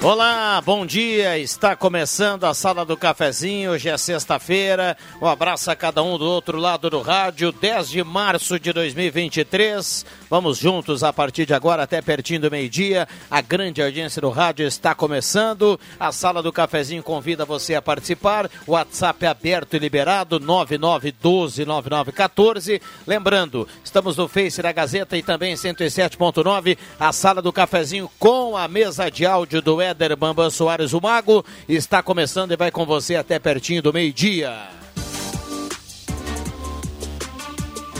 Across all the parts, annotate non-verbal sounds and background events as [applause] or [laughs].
Olá, bom dia. Está começando a Sala do Cafezinho. Hoje é sexta-feira. Um abraço a cada um do outro lado do rádio. 10 de março de 2023. Vamos juntos a partir de agora até pertinho do meio-dia. A grande audiência do rádio está começando. A Sala do Cafezinho convida você a participar. O WhatsApp é aberto e liberado 99129914. Lembrando, estamos no Face da Gazeta e também 107.9. A Sala do Cafezinho com a mesa de áudio do Ed Éder Bambam Soares, o Mago, está começando e vai com você até pertinho do meio-dia.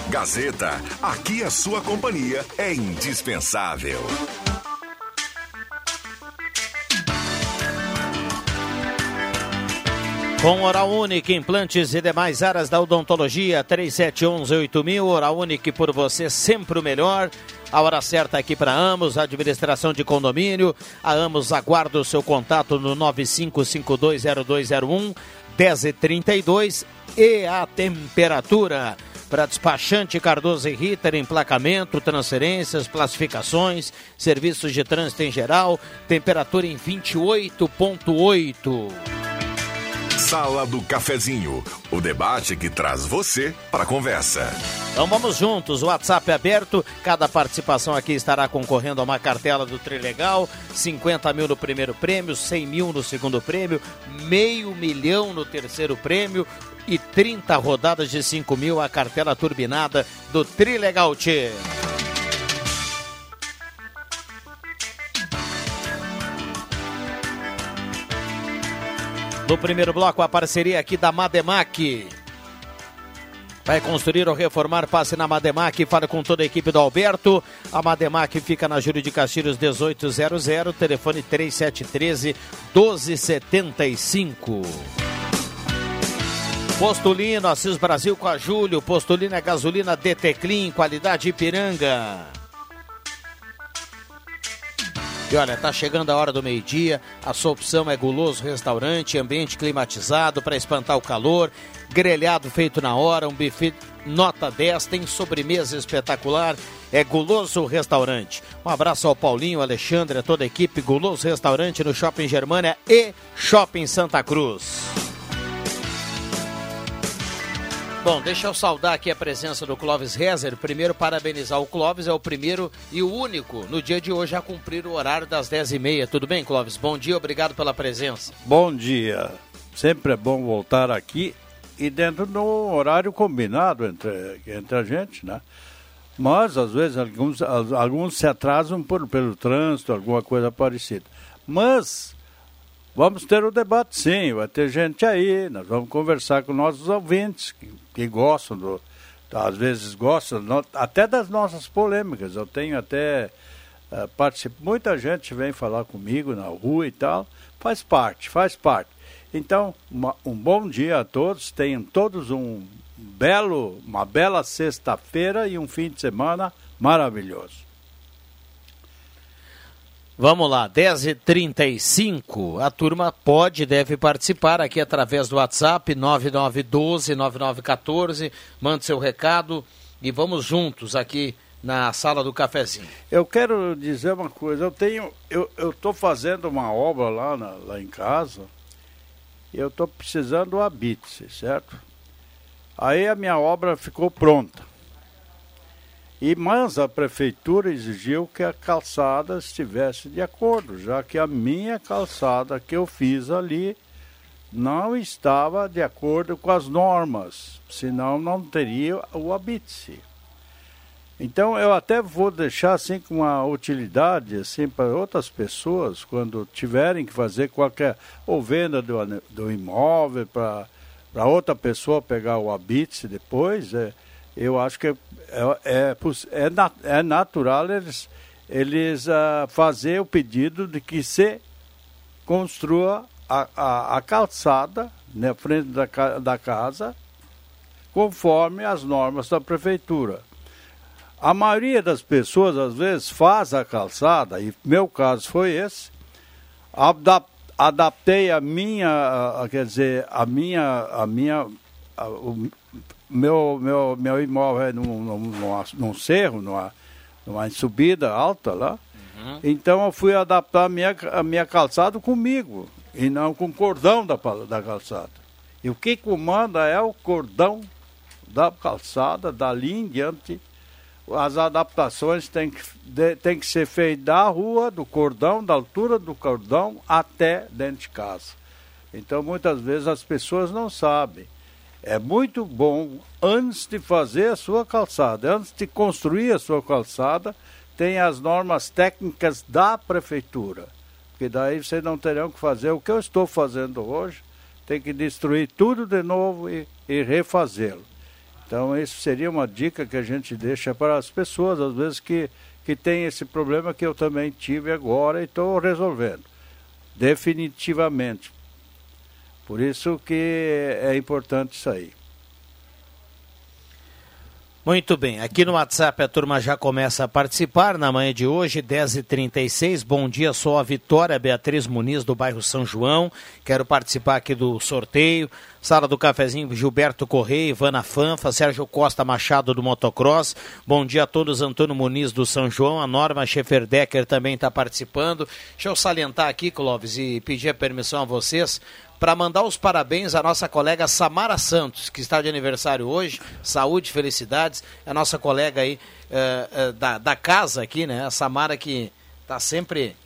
Gazeta, aqui a sua companhia é indispensável. Com Oral Unique, implantes e demais áreas da odontologia, 3711-8000, Oral Unique por você sempre o melhor. A hora certa aqui para Amos, administração de condomínio. A Amos aguarda o seu contato no 95520201 1032 e a temperatura para despachante Cardoso e Ritter, emplacamento, transferências, classificações, serviços de trânsito em geral, temperatura em 28.8. Sala do Cafezinho, o debate que traz você para a conversa. Então vamos juntos, o WhatsApp é aberto, cada participação aqui estará concorrendo a uma cartela do Trilegal, 50 mil no primeiro prêmio, 100 mil no segundo prêmio, meio milhão no terceiro prêmio e 30 rodadas de 5 mil a cartela turbinada do Trilegal Tchê. No primeiro bloco, a parceria aqui da Mademac. Vai construir ou reformar, passe na Mademac fale com toda a equipe do Alberto. A Mademac fica na Júlio de Castilhos 1800, telefone 3713 1275. Postulino, Assis Brasil com a Júlio. Postulino é gasolina DT Clean, qualidade Ipiranga. E olha, tá chegando a hora do meio-dia. A sua opção é guloso restaurante, ambiente climatizado para espantar o calor, grelhado feito na hora, um buffet nota 10, tem sobremesa espetacular. É Guloso Restaurante. Um abraço ao Paulinho, Alexandre, a toda a equipe Guloso Restaurante no Shopping Germânia e Shopping Santa Cruz. Bom, deixa eu saudar aqui a presença do Clóvis Rezer. Primeiro, parabenizar o Clóvis, é o primeiro e o único no dia de hoje a cumprir o horário das 10h30. Tudo bem, Clóvis? Bom dia, obrigado pela presença. Bom dia. Sempre é bom voltar aqui e dentro do horário combinado entre, entre a gente, né? Mas, às vezes, alguns, alguns se atrasam por, pelo trânsito, alguma coisa parecida. Mas Vamos ter o um debate sim, vai ter gente aí, nós vamos conversar com nossos ouvintes que, que gostam, do, às vezes gostam no, até das nossas polêmicas. Eu tenho até uh, muita gente vem falar comigo na rua e tal, faz parte, faz parte. Então, uma, um bom dia a todos, tenham todos um belo, uma bela sexta-feira e um fim de semana maravilhoso. Vamos lá, 10h35. A turma pode e deve participar aqui através do WhatsApp 9912-9914. Mande seu recado e vamos juntos aqui na sala do cafezinho. Eu quero dizer uma coisa, eu tenho, eu estou fazendo uma obra lá, na, lá em casa, e eu estou precisando do habite, certo? Aí a minha obra ficou pronta. E, mas a prefeitura exigiu que a calçada estivesse de acordo, já que a minha calçada que eu fiz ali não estava de acordo com as normas, senão não teria o habite Então eu até vou deixar assim com uma utilidade assim para outras pessoas quando tiverem que fazer qualquer ou venda do, do imóvel para outra pessoa pegar o habite depois, é, eu acho que é, é, é, é natural eles, eles uh, fazer o pedido de que se construa a, a, a calçada na frente da, da casa, conforme as normas da prefeitura. A maioria das pessoas, às vezes, faz a calçada, e meu caso foi esse, adaptei a minha, quer dizer, a minha, a minha, a, meu, meu, meu imóvel é num, num, num cerro, numa, numa subida alta lá, uhum. então eu fui adaptar a minha, a minha calçada comigo e não com o cordão da, da calçada. E o que comanda é o cordão da calçada, dali em diante. As adaptações têm que, de, têm que ser feitas da rua, do cordão, da altura do cordão até dentro de casa. Então, muitas vezes as pessoas não sabem. É muito bom, antes de fazer a sua calçada, antes de construir a sua calçada, tem as normas técnicas da prefeitura porque daí vocês não terão que fazer o que eu estou fazendo hoje, tem que destruir tudo de novo e, e refazê-lo. Então, isso seria uma dica que a gente deixa para as pessoas, às vezes, que, que têm esse problema que eu também tive agora e estou resolvendo. Definitivamente. Por isso que é importante isso aí. Muito bem, aqui no WhatsApp a turma já começa a participar na manhã de hoje, 10h36. Bom dia, sou a Vitória Beatriz Muniz do bairro São João. Quero participar aqui do sorteio. Sala do Cafezinho, Gilberto Correia, Ivana Fanfa, Sérgio Costa Machado do Motocross. Bom dia a todos, Antônio Muniz do São João, a Norma Schefferdecker também está participando. Deixa eu salientar aqui, Clóvis, e pedir a permissão a vocês para mandar os parabéns à nossa colega Samara Santos, que está de aniversário hoje. Saúde, felicidades. É a nossa colega aí uh, uh, da, da casa aqui, né? A Samara que está sempre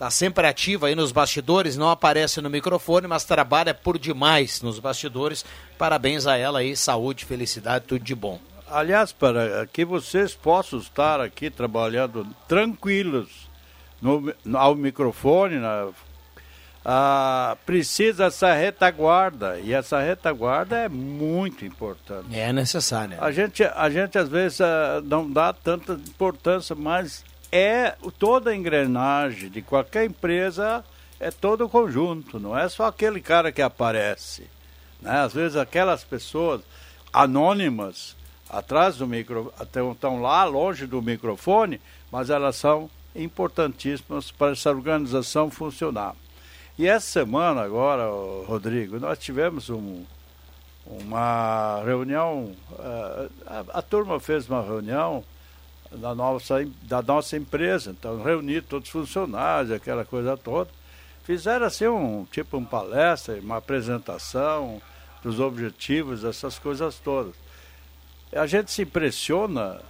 Está sempre ativa aí nos bastidores, não aparece no microfone, mas trabalha por demais nos bastidores. Parabéns a ela aí, saúde, felicidade, tudo de bom. Aliás, para que vocês possam estar aqui trabalhando tranquilos no, ao microfone, na ah, precisa essa retaguarda e essa retaguarda é muito importante. É necessária. A gente, a gente às vezes ah, não dá tanta importância, mas é toda a engrenagem de qualquer empresa é todo o conjunto, não é só aquele cara que aparece. Né? Às vezes aquelas pessoas anônimas atrás do micro estão lá longe do microfone, mas elas são importantíssimas para essa organização funcionar. E essa semana agora, Rodrigo, nós tivemos um, uma reunião, uh, a, a, turma fez uma reunião da nossa, da nossa empresa, então reunir todos os funcionários, aquela coisa toda. Fizeram assim um tipo uma palestra, uma apresentação dos objetivos, essas coisas todas. A gente se impressiona,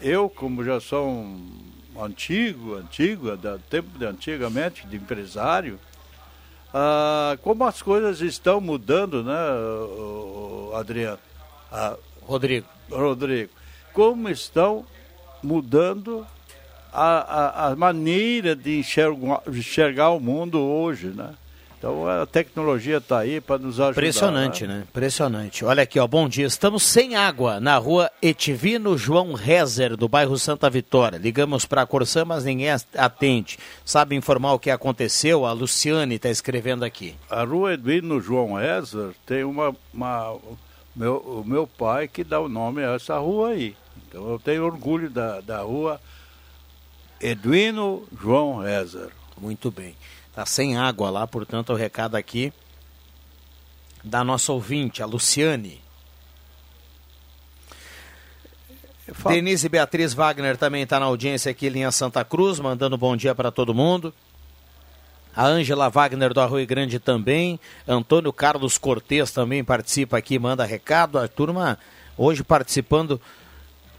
eu como já sou um antigo, antigo, da tempo de antigamente, de empresário, ah, como as coisas estão mudando, né, Adriano? Ah, Rodrigo. Rodrigo. Como estão mudando a, a, a maneira de enxergar, de enxergar o mundo hoje, né? Então a tecnologia está aí para nos ajudar. Impressionante, né? né? Impressionante. Olha aqui, ó, bom dia. Estamos sem água na rua Etivino João Rezer, do bairro Santa Vitória. Ligamos para a Corsã, mas ninguém atende. Sabe informar o que aconteceu? A Luciane está escrevendo aqui. A rua Edvino João Rezer tem uma. uma meu, o meu pai que dá o nome a essa rua aí. Então eu tenho orgulho da, da rua Edwino João Rezer. Muito bem. Está sem água lá, portanto, o recado aqui da nossa ouvinte, a Luciane. Denise Beatriz Wagner também está na audiência aqui, linha Santa Cruz, mandando bom dia para todo mundo. A Ângela Wagner do Arroio Grande também. Antônio Carlos Cortes também participa aqui, manda recado. A turma hoje participando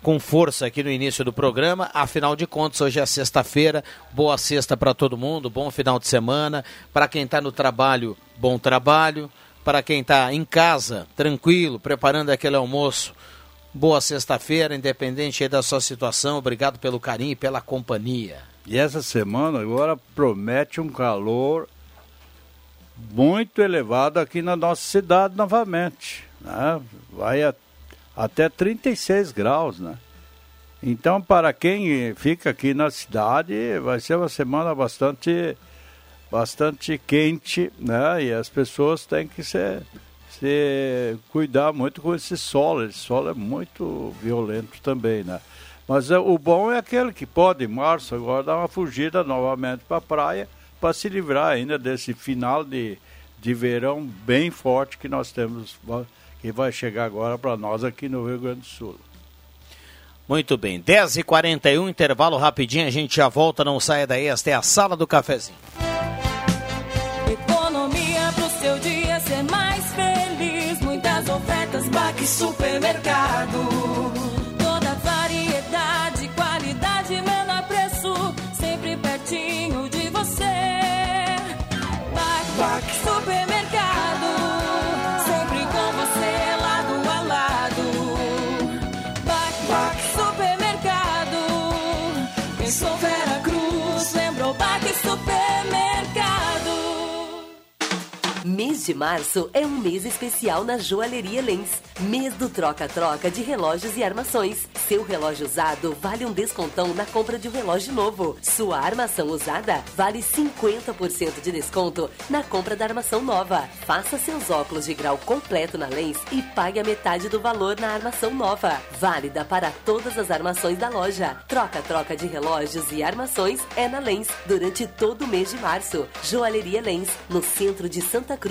com força aqui no início do programa. Afinal de contas, hoje é sexta-feira. Boa sexta para todo mundo, bom final de semana. Para quem está no trabalho, bom trabalho. Para quem está em casa, tranquilo, preparando aquele almoço, boa sexta-feira, independente da sua situação. Obrigado pelo carinho e pela companhia. E essa semana agora promete um calor muito elevado aqui na nossa cidade novamente. Né? Vai a, até 36 graus, né? Então, para quem fica aqui na cidade, vai ser uma semana bastante, bastante quente, né? E as pessoas têm que se, se cuidar muito com esse sol. Esse sol é muito violento também, né? Mas é, o bom é aquele que pode, em março, agora dar uma fugida novamente para a praia, para se livrar ainda desse final de, de verão bem forte que nós temos, que vai chegar agora para nós aqui no Rio Grande do Sul. Muito bem, 10h41, intervalo rapidinho, a gente já volta, não saia daí, esta é a sala do cafezinho. Economia pro seu dia ser mais feliz, muitas ofertas, Baque Supermercado. Mês de março é um mês especial na Joalheria Lens. Mês do troca-troca de relógios e armações. Seu relógio usado vale um descontão na compra de um relógio novo. Sua armação usada vale 50% de desconto na compra da armação nova. Faça seus óculos de grau completo na Lens e pague a metade do valor na armação nova. Válida para todas as armações da loja. Troca-troca de relógios e armações é na Lens durante todo o mês de março. Joalheria Lens, no centro de Santa Cruz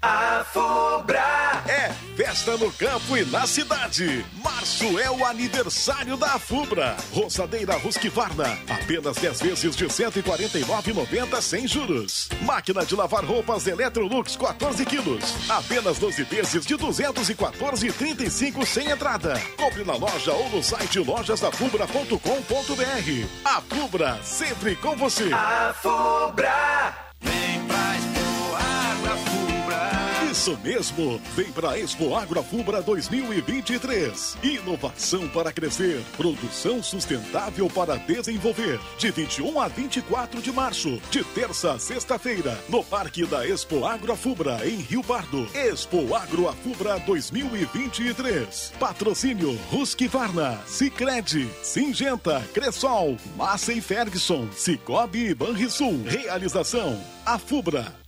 A Fubra é festa no campo e na cidade. Março é o aniversário da Fubra. Roçadeira Husqvarna, apenas 10 vezes de 149,90 sem juros. Máquina de lavar roupas Electrolux 14 quilos, apenas 12 vezes de 214,35 sem entrada. Compre na loja ou no site lojasdafubra.com.br. A Fubra, sempre com você. A Fubra, vem pra isso mesmo, vem para a Expo Agroafubra 2023. Inovação para crescer, produção sustentável para desenvolver. De 21 a 24 de março, de terça a sexta-feira, no Parque da Expo Agroafubra, em Rio Pardo. Expo Agroafubra 2023. Patrocínio Husqvarna, Sicredi, Singenta, Cressol, Massa e Ferguson, Cicobi e Banrisul. Realização Afubra.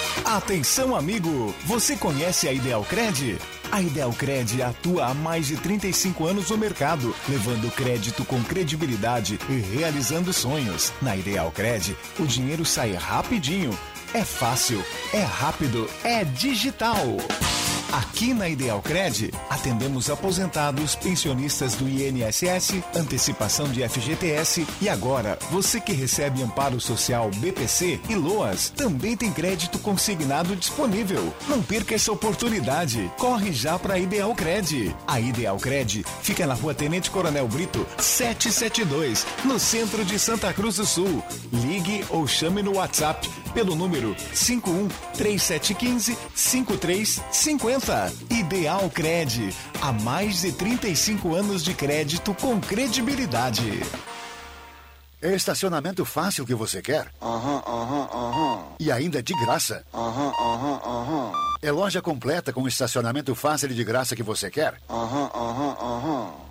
Atenção, amigo! Você conhece a Idealcred? A Idealcred atua há mais de 35 anos no mercado, levando crédito com credibilidade e realizando sonhos. Na Idealcred, o dinheiro sai rapidinho. É fácil, é rápido, é digital. Aqui na Idealcred, atendemos aposentados, pensionistas do INSS, antecipação de FGTS e agora, você que recebe amparo social BPC e LOAS, também tem crédito consignado disponível. Não perca essa oportunidade. Corre já para a Idealcred. A Idealcred fica na rua Tenente Coronel Brito, 772, no centro de Santa Cruz do Sul. Ligue ou chame no WhatsApp pelo número 51 3715 5350. Ideal Cred. Há mais de 35 anos de crédito com credibilidade. É estacionamento fácil que você quer? Aham, aham, aham. E ainda de graça? Aham, aham, aham. É loja completa com estacionamento fácil e de graça que você quer? Aham, aham, aham.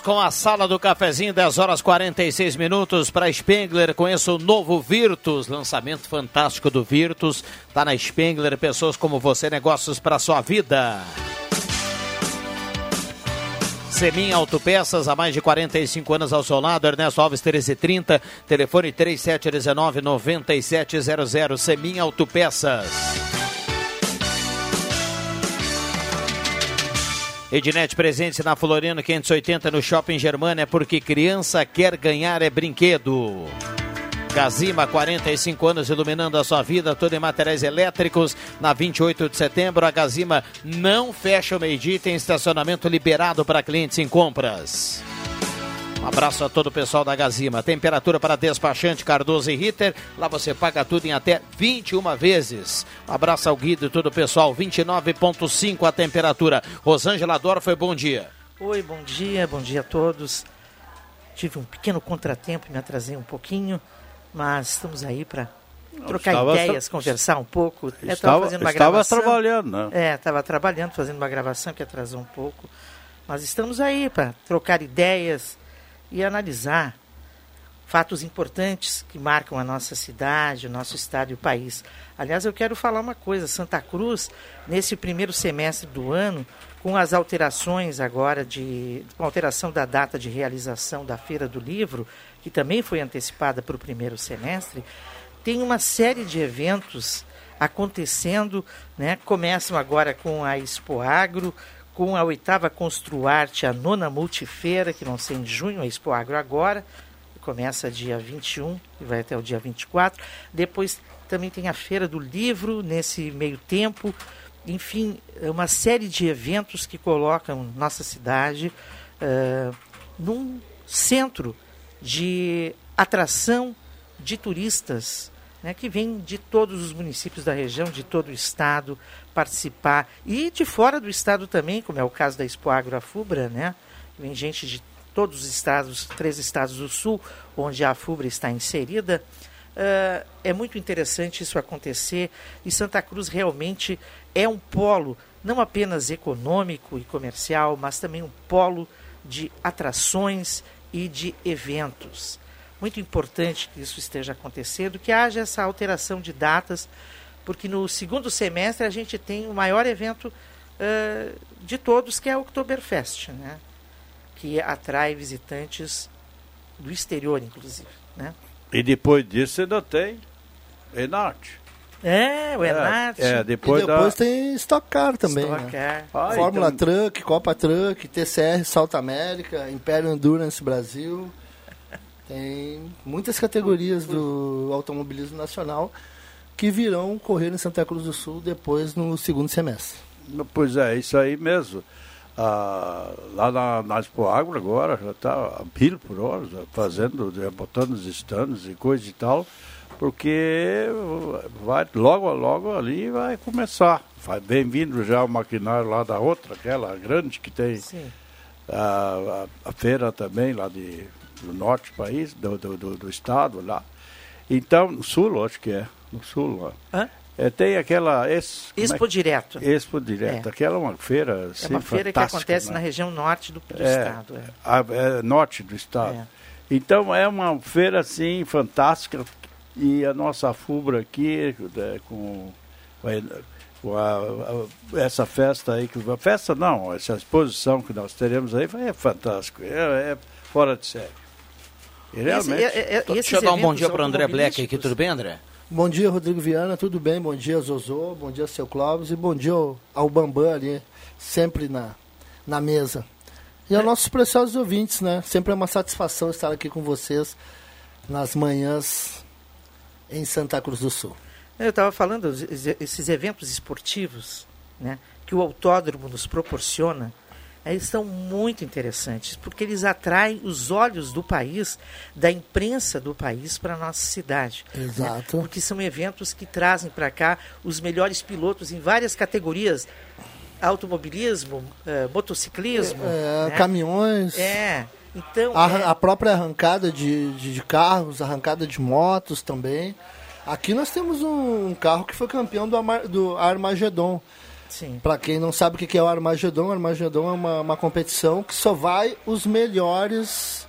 Com a sala do cafezinho, 10 horas 46 minutos para Spengler. Conheça o novo Virtus, lançamento fantástico do Virtus. Tá na Spengler, pessoas como você, negócios para sua vida. Semin Autopeças, há mais de 45 anos ao seu lado, Ernesto Alves 1330, telefone 3719-9700, Semin Autopeças. Ednet presente na Floriano 580 no Shopping Germana é porque criança quer ganhar é brinquedo. Gazima, 45 anos iluminando a sua vida, tudo em materiais elétricos. Na 28 de setembro, a Gazima não fecha o meio-dia e tem estacionamento liberado para clientes em compras. Um abraço a todo o pessoal da Gazima. Temperatura para despachante Cardoso e Ritter. Lá você paga tudo em até 21 vezes. Um abraço ao Guido e todo o pessoal. 29,5 a temperatura. Rosângela foi bom dia. Oi, bom dia, bom dia a todos. Tive um pequeno contratempo, me atrasei um pouquinho, mas estamos aí para trocar estava ideias, tra- conversar um pouco. Eu Estava- fazendo uma estava gravação. trabalhando, né? É, estava trabalhando, fazendo uma gravação que atrasou um pouco. Mas estamos aí para trocar ideias e analisar fatos importantes que marcam a nossa cidade, o nosso estado e o país. Aliás, eu quero falar uma coisa: Santa Cruz, nesse primeiro semestre do ano, com as alterações agora de. com a alteração da data de realização da Feira do Livro, que também foi antecipada para o primeiro semestre, tem uma série de eventos acontecendo, né? Começam agora com a Expo Agro, com a oitava Construarte, a nona Multifeira, que não sei em junho, a Expo Agro agora, começa dia 21 e vai até o dia 24. Depois também tem a Feira do Livro nesse meio tempo. Enfim, é uma série de eventos que colocam nossa cidade eh, num centro de atração de turistas né, que vêm de todos os municípios da região, de todo o estado, participar. E de fora do estado também, como é o caso da Expo Agro Afubra, né? Vem gente de todos os estados, três estados do sul, onde a Afubra está inserida. Ah, é muito interessante isso acontecer e Santa Cruz realmente é um polo não apenas econômico e comercial, mas também um polo de atrações e de eventos. Muito importante que isso esteja acontecendo, que haja essa alteração de datas, porque no segundo semestre a gente tem o maior evento ah, de todos, que é o Oktoberfest, né? que atrai visitantes do exterior, inclusive. Né? E depois disso ainda tem Enarte. É, o Enarte. É, depois, e depois da... tem Stock Car também. Stock né? Car. Ah, Fórmula então- Truck, Copa Truck, TCR Salto América, Império Endurance Brasil. Tem muitas categorias do automobilismo nacional que virão correr em Santa Cruz do Sul depois no segundo semestre. Pois é, isso aí mesmo. Ah, lá na, na Expo Agro agora já está a mil por hora, fazendo, botando os stands e coisa e tal, porque vai, logo, logo ali vai começar. Vai- Vem vindo já o maquinário lá da outra, aquela grande que tem a, a, a feira também lá de, do norte do país, do, do, do, do estado lá. Então, no sul, acho que é, no sul lá. Hã? É, tem aquela ex, como Expo é? Direto. Expo Direto. É. Aquela é uma feira É assim, uma feira que acontece né? na região norte do, do É, estado. é. a- é norte do estado. É. Então é uma feira assim fantástica e a nossa FUBRA aqui é, com, com a- a- essa festa aí que festa não, essa exposição que nós teremos aí é fantástico, é, é fora de série. E realmente. é- é- esses Deixa eu dar um bom dia para o André Black aqui, tudo bem, André? Bom dia, Rodrigo Viana, tudo bem? Bom dia, Zozô, bom dia, seu Clóvis, e bom dia ao, ao Bambam ali, sempre na, na mesa. E aos nossos preciosos ouvintes, né? Sempre é uma satisfação estar aqui com vocês nas manhãs em Santa Cruz do Sul. Eu estava falando, esses eventos esportivos né, que o autódromo nos proporciona, eles são muito interessantes, porque eles atraem os olhos do país, da imprensa do país para a nossa cidade. né? Exato. Porque são eventos que trazem para cá os melhores pilotos em várias categorias. Automobilismo, eh, motociclismo. É, né? Caminhões. É. Então, A, é- a própria arrancada de, de, de carros, arrancada de motos também. Aqui nós temos um, carro que foi campeão do, Arma- do Armagedon. Para quem não sabe o que é o Armagedon, o Armagedon é uma, uma competição que só vai os melhores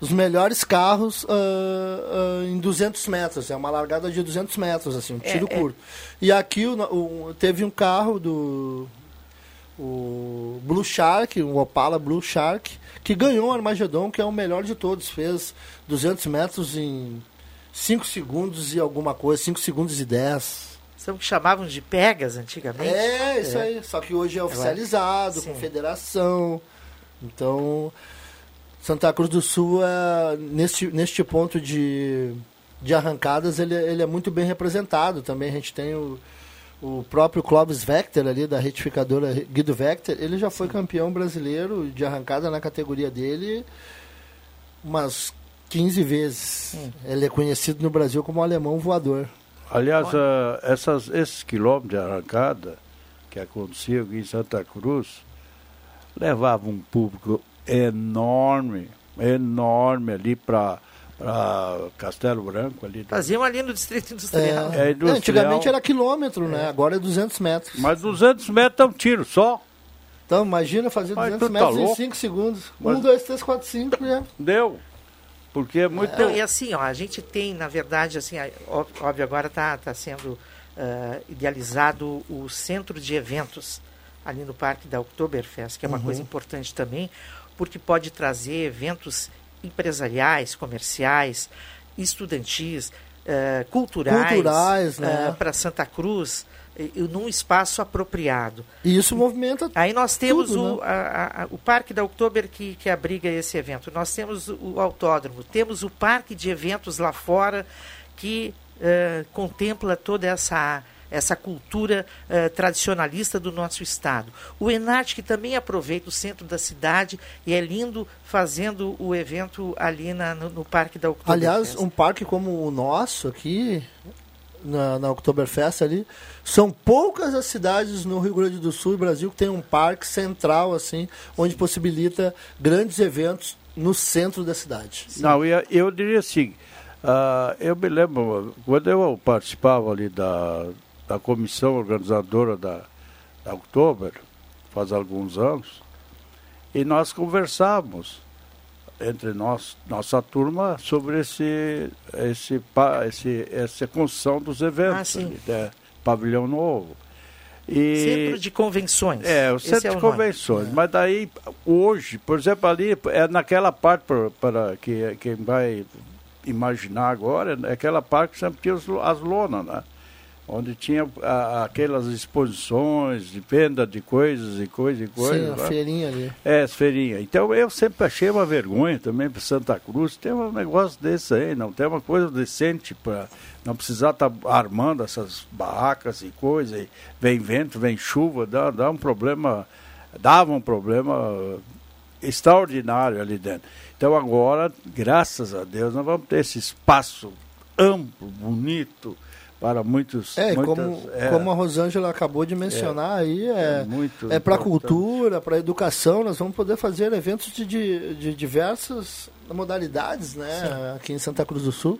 os melhores carros ah, ah, em 200 metros. É uma largada de 200 metros, assim, um É, tiro é. curto. E aqui o, o- teve um carro do o Blue Shark, um Opala Blue Shark, que ganhou o Armagedon, que é o melhor de todos. Fez 200 metros em 5 segundos e alguma coisa, 5 segundos e 10. Que chamavam de pegas antigamente. É, isso aí. Só que hoje é oficializado, Sim. com federação. Então, Santa Cruz do Sul, é, neste, neste ponto de, de arrancadas, ele, ele é muito bem representado. Também a gente tem o, o próprio Clóvis Vector ali, da retificadora Guido Vector. Ele já foi campeão brasileiro de arrancada na categoria dele umas 15 vezes. Ele é conhecido no Brasil como alemão voador. Aliás, ah, essas, esses quilômetros de arrancada que aconteciam aqui em Santa Cruz levavam um público enorme, enorme ali para Castelo Branco. Ali Faziam ali no Distrito Industrial. É, industrial. Antigamente era quilômetro, né? Agora é 200 metros. Mas 200 metros é um tiro só. Então, imagina fazer Mas 200 tu tá metros em louco? 5 segundos. Mas- 1, 2, 3, 4, 5, né? Deu. Porque é muito. Não, e assim, ó, a gente tem, na verdade, assim, óbvio, agora está tá sendo ah, idealizado o centro de eventos ali no Parque da Oktoberfest, que é uma Uhum. coisa importante também, porque pode trazer eventos empresariais, comerciais, estudantis, ah, culturais, Culturais, né? para Santa Cruz, num espaço apropriado. E isso movimenta Aí nós temos tudo, o, né? a- a- o Parque da Oktober que, que abriga esse evento. Nós temos o, autódromo, temos o parque de eventos lá fora que eh, contempla toda essa, essa cultura eh, tradicionalista do nosso estado. O Enart que também aproveita o centro da cidade e é lindo fazendo o evento ali na- no, no Parque da Oktober. Aliás, um parque como o nosso aqui, na, na Oktoberfest ali, são poucas as cidades no Rio Grande do Sul e Brasil que tem um parque central, assim, onde possibilita grandes eventos no centro da cidade. Não, eu, eu diria assim, ah, eu me lembro, quando eu participava ali da, da comissão organizadora da, da Oktober, faz alguns anos, e nós conversávamos entre nós, nossa turma, sobre esse, esse, esse, essa construção dos eventos, Ah, né? pavilhão novo. E, Centro de convenções. é, o Esse centro é de o nome. convenções. Mas daí, hoje, por exemplo, ali, é naquela parte, para, para que, quem vai imaginar agora, é aquela parte que sempre tinha as lonas, né? Onde tinha a- aquelas exposições de venda de coisas e coisas e coisas. Sim, a né? feirinha ali. É, as feirinhas. Então eu sempre achei uma vergonha também para Santa Cruz ter um negócio desse aí, não tem uma coisa decente para não precisar estar armando essas barracas e coisa, e vem vento, vem chuva, dá, dá um problema, dava um problema extraordinário ali dentro. Então agora, graças a Deus, nós vamos ter esse espaço amplo, bonito, para muitos. É, muitas- como, é. como a Rosângela acabou de mencionar aí, é, É é para importante. cultura, para educação, nós vamos poder fazer eventos de, de, de diversas modalidades, né, aqui em Santa Cruz do Sul.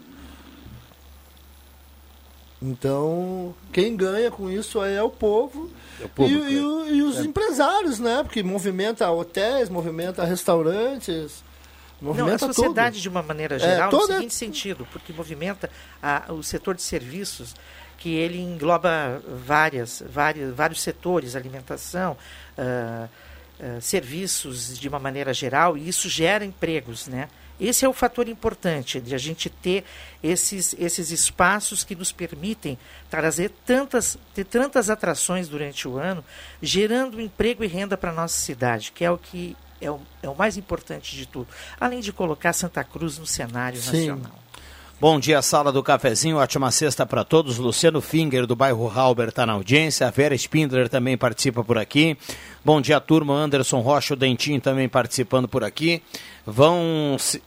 Então, quem ganha com isso aí é o povo, É o público, e, e e os É. empresários, né? Porque movimenta hotéis, movimenta restaurantes, Não, a movimenta sociedade tudo. de uma maneira É, geral, toda- no seguinte sentido, porque movimenta a- o setor de serviços, que ele engloba várias, várias, vários setores, alimentação, ah, ah, serviços de uma maneira geral, e isso gera empregos, né? Esse é o fator importante de a gente ter esses, esses espaços que nos permitem trazer tantas, ter tantas atrações durante o ano, gerando emprego e renda para a nossa cidade, que é o que é o, é o mais importante de tudo. Além de colocar Santa Cruz no cenário Sim. nacional. Bom dia, sala do cafezinho, ótima sexta para todos. Luciano Finger, do bairro Halber, está na audiência. A Vera Spindler também participa por aqui. Bom dia, turma. Anderson Rocha, o Dentinho também participando por aqui. Vão. se-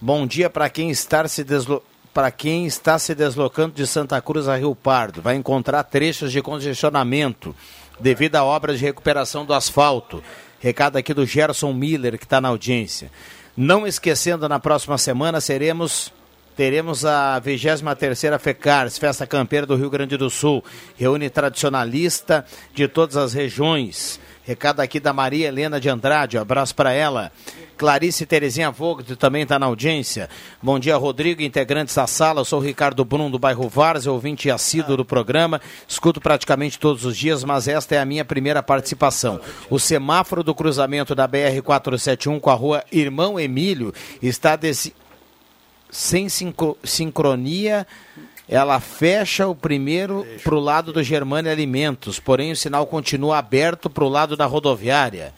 Bom dia para quem está se deslo... Para quem está se deslocando de Santa Cruz a Rio Pardo, vai encontrar trechos de congestionamento devido à obra de recuperação do asfalto. Recado aqui do Gerson Miller, que está na audiência. Não esquecendo, na próxima semana seremos teremos a 23ª FECARS, Festa Campeira do Rio Grande do Sul. Reúne tradicionalista de todas as regiões. Recado aqui da Maria Helena de Andrade, um abraço para ela. Clarice Terezinha Vogt também está na audiência. Bom dia, Rodrigo, integrantes da sala. Eu sou o Ricardo Brum, do bairro Várzea, ouvinte assíduo do programa. Escuto praticamente todos os dias, mas esta é a minha primeira participação. O semáforo do cruzamento da BR-471 com a rua Irmão Emílio está desse sem sincro- sincronia, ela fecha o primeiro para o lado do Germânia Alimentos, porém o sinal continua aberto para o lado da rodoviária.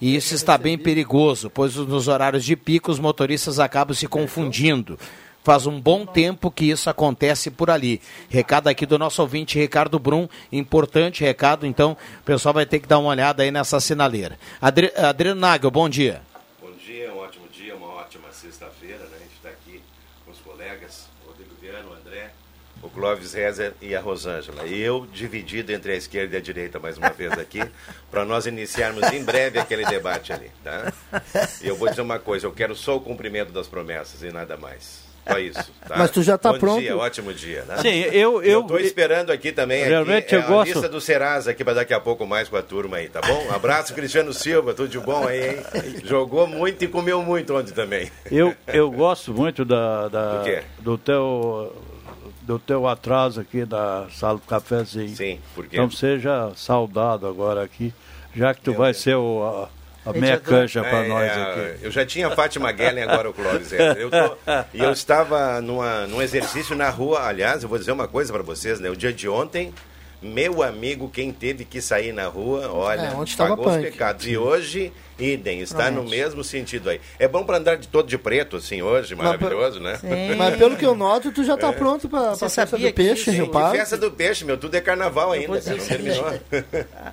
E isso está bem perigoso, pois nos horários de pico os motoristas acabam se confundindo. Faz um bom tempo que isso acontece por ali. Recado aqui do nosso ouvinte Ricardo Brum, importante recado, então o pessoal vai ter que dar uma olhada aí nessa sinaleira. Adri Adriano Nagel, bom dia. Bom dia, um ótimo dia, uma ótima sexta-feira, né? A gente está aqui com os colegas, o Rodrigo Viano, o André, o Clóvis Rezer e a Rosângela. E eu dividido entre a esquerda e a direita mais uma vez aqui, [laughs] para nós iniciarmos em breve aquele debate ali, tá? E eu vou dizer uma coisa, eu quero só o cumprimento das promessas e nada mais. Só isso, tá? Mas tu já tá Bom pronto. dia, ótimo dia, né? Sim, eu- eu- Estou esperando aqui também Realmente aqui, eu é gosto- a lista do Serasa aqui para daqui a pouco mais com a turma aí, tá bom? Abraço, Cristiano Silva, tudo de bom aí, hein? Jogou muito e comeu muito ontem também. Eu, eu gosto muito da, da- Do quê? do teu do teu atraso aqui da sala do cafezinho. Sim, por quê? Então seja saudado agora aqui, já que tu vai ser o, a, a meia canja para É, nós é, aqui. Eu já tinha a Fátima Guellen, agora o Clóvis. é. Eu tô- e eu estava numa, num exercício na rua. Aliás, eu vou dizer uma coisa para vocês, né? O dia de ontem, meu amigo, quem teve que sair na rua, olha, É, tava pagou os punk. pecados. E hoje, idem, está no Promete. mesmo sentido aí. É bom para andar de todo de preto, assim, hoje, Mas maravilhoso, né? [laughs] Mas pelo que eu noto, tu já tá É. pronto para a Você festa do que peixe, isso- Rio E Pardo. festa do peixe, meu, tudo é carnaval Eu ainda, cara, não terminou.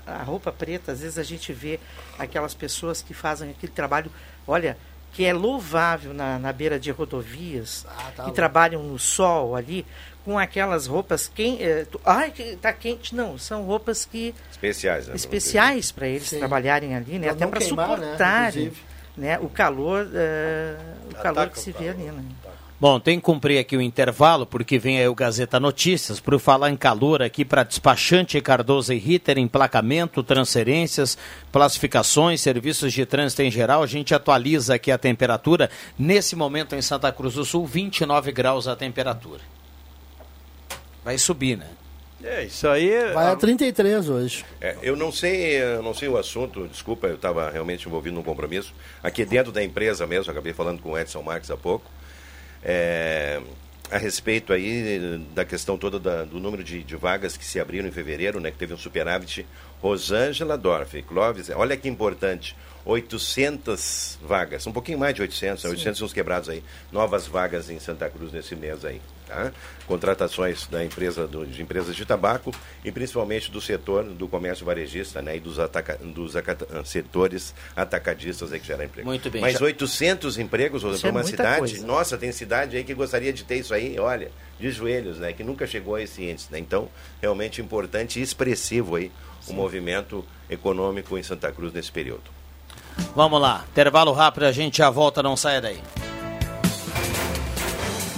a, a roupa preta, às vezes a gente vê aquelas pessoas que fazem aquele trabalho, olha, que é louvável na, na beira de rodovias, tá que louco. trabalham no sol ali, com aquelas roupas quem, eh, tu- ai, que tá quente, não, são roupas que Especiais, né? especiais para eles Sim. trabalharem ali, né? Pra Até para né, suportarem inclusive. né, o calor, eh, o calor que se vê ali, né? Bom, tem que cumprir aqui o intervalo, porque vem aí o Gazeta Notícias, por falar em calor aqui para despachante Cardoso e Ritter, emplacamento, transferências, classificações, serviços de trânsito em geral. A gente atualiza aqui a temperatura. Nesse momento em Santa Cruz do Sul, 29 graus a temperatura. Vai subir, né? É, isso aí. Vai a 33 hoje. É, eu não sei, eu não sei o assunto, desculpa, eu estava realmente envolvido num compromisso. Aqui dentro da empresa mesmo, acabei falando com o Edson Marques há pouco. é, a respeito aí da questão toda da- do número de, de vagas que se abriram em fevereiro, né, que teve um superávit. Rosângela Dorf, e Clóvis, olha que importante, 800 vagas, um pouquinho mais de 800, né, 800 e uns quebrados aí, novas vagas em Santa Cruz nesse mês aí. Tá? Contratações da empresa do- de empresas de tabaco e principalmente do setor do comércio varejista né, e dos, ataca, dos setores atacadistas aí que geram emprego. Muito bem, Mas já- 800 empregos para é uma cidade, coisa. nossa, tem cidade aí que gostaria de ter isso aí, olha, de joelhos, né? Que nunca chegou a esse índice, né? Então, realmente importante e expressivo aí o movimento econômico em Santa Cruz nesse período. Vamos lá, intervalo rápido, a gente já volta, não saia daí.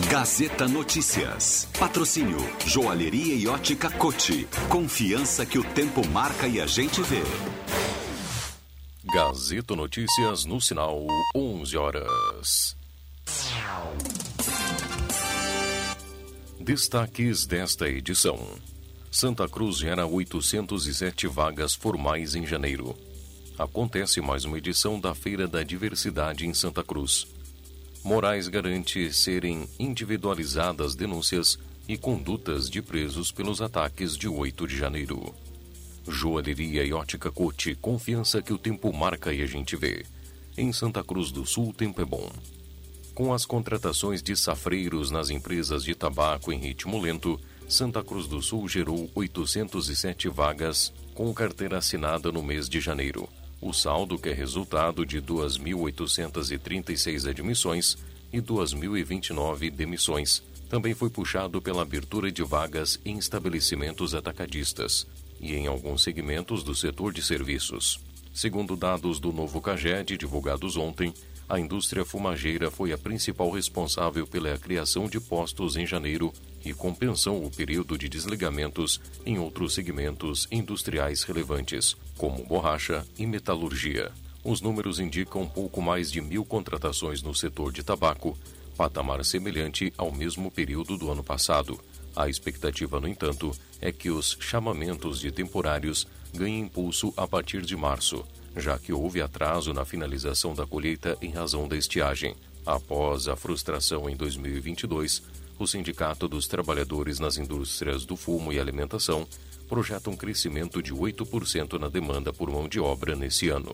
Gazeta Notícias. Patrocínio Joalheria e Ótica Cote. Confiança que o tempo marca e a gente vê. Gazeta Notícias no sinal 11 horas. Destaques desta edição. Santa Cruz gera 807 vagas formais em janeiro. Acontece mais uma edição da Feira da Diversidade em Santa Cruz. Moraes garante serem individualizadas denúncias e condutas de presos pelos ataques de 8 de janeiro. Joalheria e ótica Cote, confiança que o tempo marca e a gente vê. Em Santa Cruz do Sul, o tempo é bom. Com as contratações de safreiros nas empresas de tabaco em ritmo lento, Santa Cruz do Sul gerou 807 vagas com carteira assinada no mês de janeiro. O saldo, que é resultado de 2.836 admissões e 2.029 demissões, também foi puxado pela abertura de vagas em estabelecimentos atacadistas e em alguns segmentos do setor de serviços. Segundo dados do novo CAGED divulgados ontem, a indústria fumageira foi a principal responsável pela criação de postos em janeiro e compensou o período de desligamentos em outros segmentos industriais relevantes, como borracha e metalurgia. Os números indicam pouco mais de mil contratações no setor de tabaco, patamar semelhante ao mesmo período do ano passado. A expectativa, no entanto, é que os chamamentos de temporários ganhem impulso a partir de março, já que houve atraso na finalização da colheita em razão da estiagem. Após a frustração em 2022, o Sindicato dos Trabalhadores nas Indústrias do Fumo e Alimentação projeta um crescimento de 8% na demanda por mão de obra nesse ano.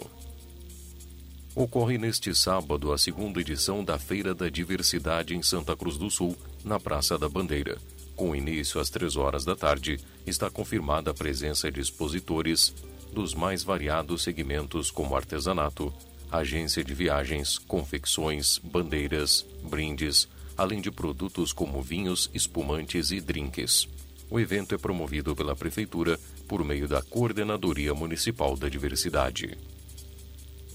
Ocorre neste sábado a segunda edição da Feira da Diversidade em Santa Cruz do Sul, na Praça da Bandeira. Com início às três horas da tarde, está confirmada a presença de expositores dos mais variados segmentos como artesanato, agência de viagens, confecções, bandeiras, brindes, além de produtos como vinhos, espumantes e drinks. O evento é promovido pela Prefeitura por meio da Coordenadoria Municipal da Diversidade.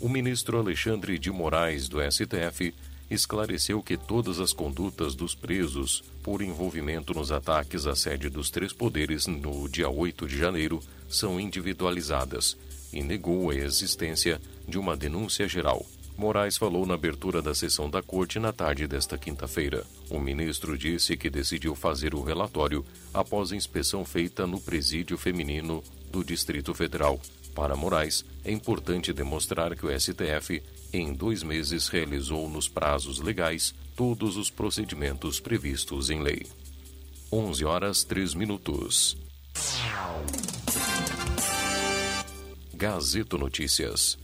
O ministro Alexandre de Moraes, do STF, esclareceu que todas as condutas dos presos por envolvimento nos ataques à sede dos três poderes no dia 8 de janeiro são individualizadas e negou a existência de uma denúncia geral. Moraes falou na abertura da sessão da corte na tarde desta quinta-feira. O ministro disse que decidiu fazer o relatório após a inspeção feita no presídio feminino do Distrito Federal. Para Moraes, é importante demonstrar que o STF, em dois meses, realizou nos prazos legais todos os procedimentos previstos em lei. 11 horas 3 minutos. Gazeta Notícias.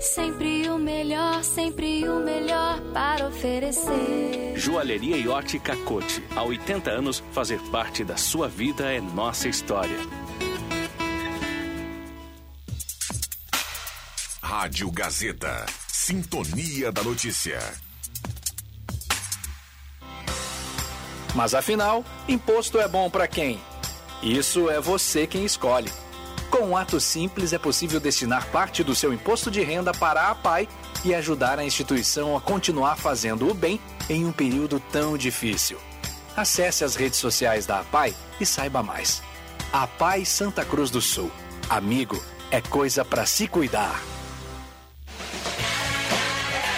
Sempre o melhor, sempre o melhor para oferecer. Joalheria e ótica cote. Há 80 anos, fazer parte da sua vida é nossa história. Rádio Gazeta. Sintonia da Notícia. Mas afinal, imposto é bom para quem? Isso é você quem escolhe. Com um ato simples é possível destinar parte do seu imposto de renda para a APAI e ajudar a instituição a continuar fazendo o bem em um período tão difícil. Acesse as redes sociais da APAI e saiba mais. APAI Santa Cruz do Sul. Amigo, é coisa para se cuidar.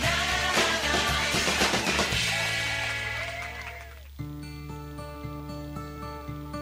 na, na.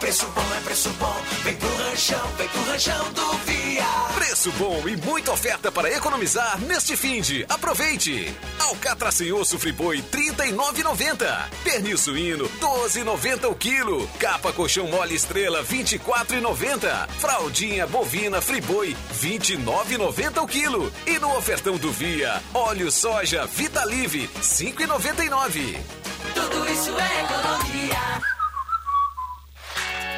Preço bom, é preço bom. Vem pro ranchão, vem pro ranchão do Via. Preço bom e muita oferta para economizar neste fim de. Aproveite! Alcatra sem osso friboi 39,90. Pernil suíno 12,90 o quilo. Capa colchão mole estrela 24,90. Fraldinha bovina friboi 29,90 o quilo. E no ofertão do Via, óleo soja Vitalive 5,99. Tudo isso é economia.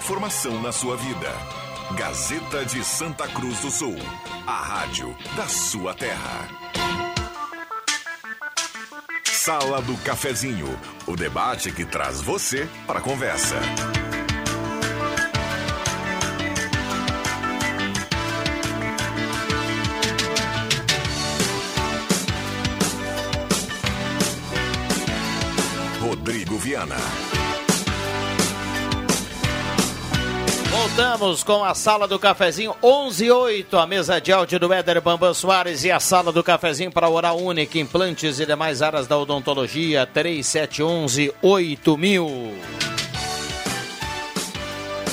Informação na sua vida. Gazeta de Santa Cruz do Sul. A rádio da sua terra. Sala do Cafezinho. O debate que traz você para a conversa. Rodrigo Viana. Voltamos com a sala do cafezinho 11 e 8, a mesa de áudio do Éder Bambam Soares e a sala do cafezinho para Oral Única, implantes e demais áreas da odontologia 3711 8000.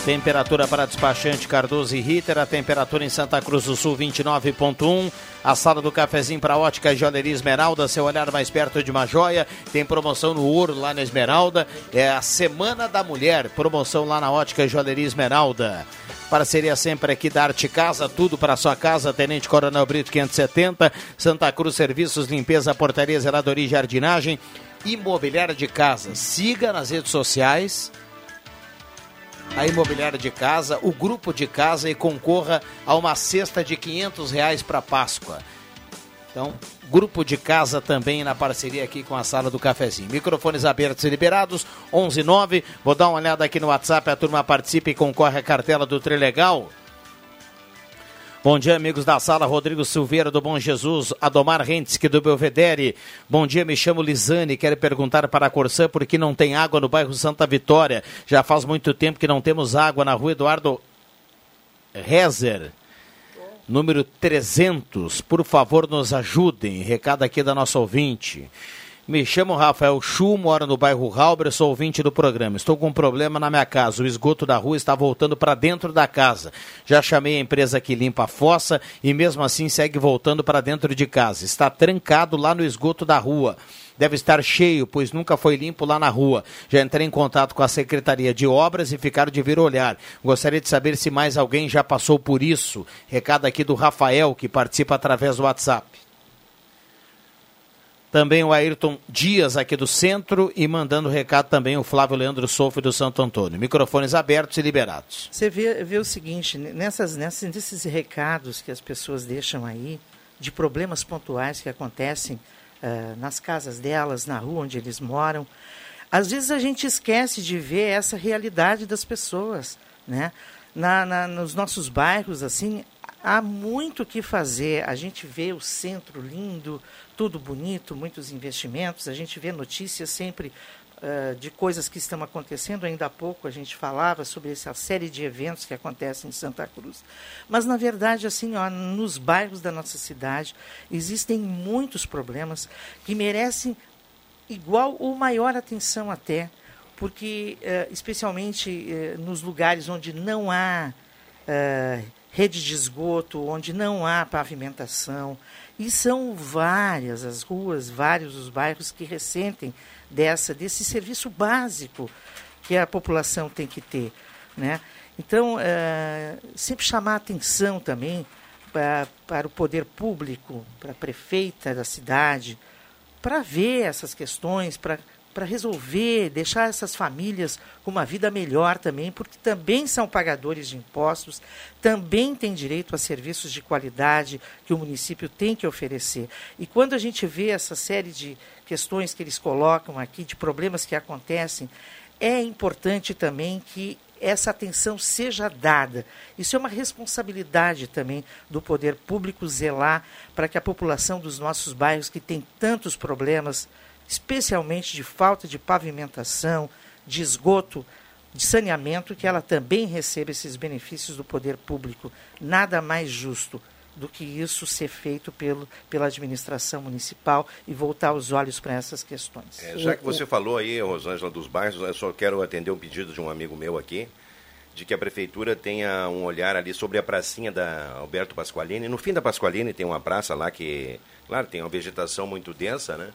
Temperatura para despachante Cardoso e Ritter, a temperatura em Santa Cruz do Sul 29.1. A sala do cafezinho para ótica joalheria Esmeralda, seu olhar mais perto de uma joia. Tem promoção no ouro lá na Esmeralda. É a Semana da Mulher, promoção lá na ótica joalheria Esmeralda. Parceria sempre aqui da Arte Casa, tudo para sua casa. Tenente Coronel Brito 570, Santa Cruz Serviços, Limpeza, Portaria, Zeladoria e Jardinagem. Imobiliária de Casa. Siga nas redes sociais a imobiliária de casa, o grupo de casa e concorra a uma cesta de 500 reais para Páscoa. Então, grupo de casa também na parceria aqui com a sala do cafezinho. Microfones abertos e liberados, 119. Vou dar uma olhada aqui no WhatsApp, a turma participa e concorre à cartela do Trilegal. Bom dia, amigos da sala. Rodrigo Silveira do Bom Jesus, Adomar Rentzik do Belvedere. Bom dia, me chamo Lisane. Quero perguntar para a Corsã por que não tem água no bairro Santa Vitória. Já faz muito tempo que não temos água na rua Eduardo Rezer. Número 300. Por favor, nos ajudem. Recado aqui da nossa ouvinte. Me chamo Rafael Chu, moro no bairro Halber, sou ouvinte do programa. Estou com um problema na minha casa. O esgoto da rua está voltando para dentro da casa. Já chamei a empresa que limpa a fossa e mesmo assim segue voltando para dentro de casa. Está trancado lá no esgoto da rua. Deve estar cheio, pois nunca foi limpo lá na rua. Já entrei em contato com a Secretaria de Obras e ficaram de vir olhar. Gostaria de saber se mais alguém já passou por isso. Recado aqui do Rafael, que participa através do WhatsApp. Também o Ayrton Dias aqui do centro e mandando recado também o Flávio Leandro Soufo do Santo Antônio. Microfones abertos e liberados. Você vê, vê o seguinte, nessas, nessas, nesses recados que as pessoas deixam aí, de problemas pontuais que acontecem uh, nas casas delas, na rua onde eles moram, às vezes a gente esquece de ver essa realidade das pessoas, né? Na, na, nos nossos bairros, assim, há muito o que fazer. A gente vê o centro lindo, tudo bonito, muitos investimentos. A gente vê notícias sempre uh, de coisas que estão acontecendo. Ainda há pouco a gente falava sobre essa série de eventos que acontecem em Santa Cruz. Mas, na verdade, assim, ó, nos bairros da nossa cidade existem muitos problemas que merecem igual ou maior atenção até, porque, uh, especialmente uh, nos lugares onde não há rede de esgoto, onde não há pavimentação, e são várias as ruas, vários os bairros que ressentem dessa, desse serviço básico que a população tem que ter. Né? Então, é, sempre chamar atenção também para, para o poder público, para a prefeita da cidade, para ver essas questões, para para resolver, deixar essas famílias com uma vida melhor também, porque também são pagadores de impostos, também têm direito a serviços de qualidade que o município tem que oferecer. E quando a gente vê essa série de questões que eles colocam aqui, de problemas que acontecem, é importante também que essa atenção seja dada. Isso é uma responsabilidade também do poder público zelar para que a população dos nossos bairros que tem tantos problemas especialmente de falta de pavimentação, de esgoto, de saneamento, que ela também receba esses benefícios do poder público. Nada mais justo do que isso ser feito pelo, pela administração municipal e voltar os olhos para essas questões. É, já que você falou aí, Rosângela, dos bairros, eu só quero atender um pedido de um amigo meu aqui, de que a prefeitura tenha um olhar ali sobre a pracinha da Alberto Pasqualini. No fim da Pasqualini tem uma praça lá que, claro, tem uma vegetação muito densa, né?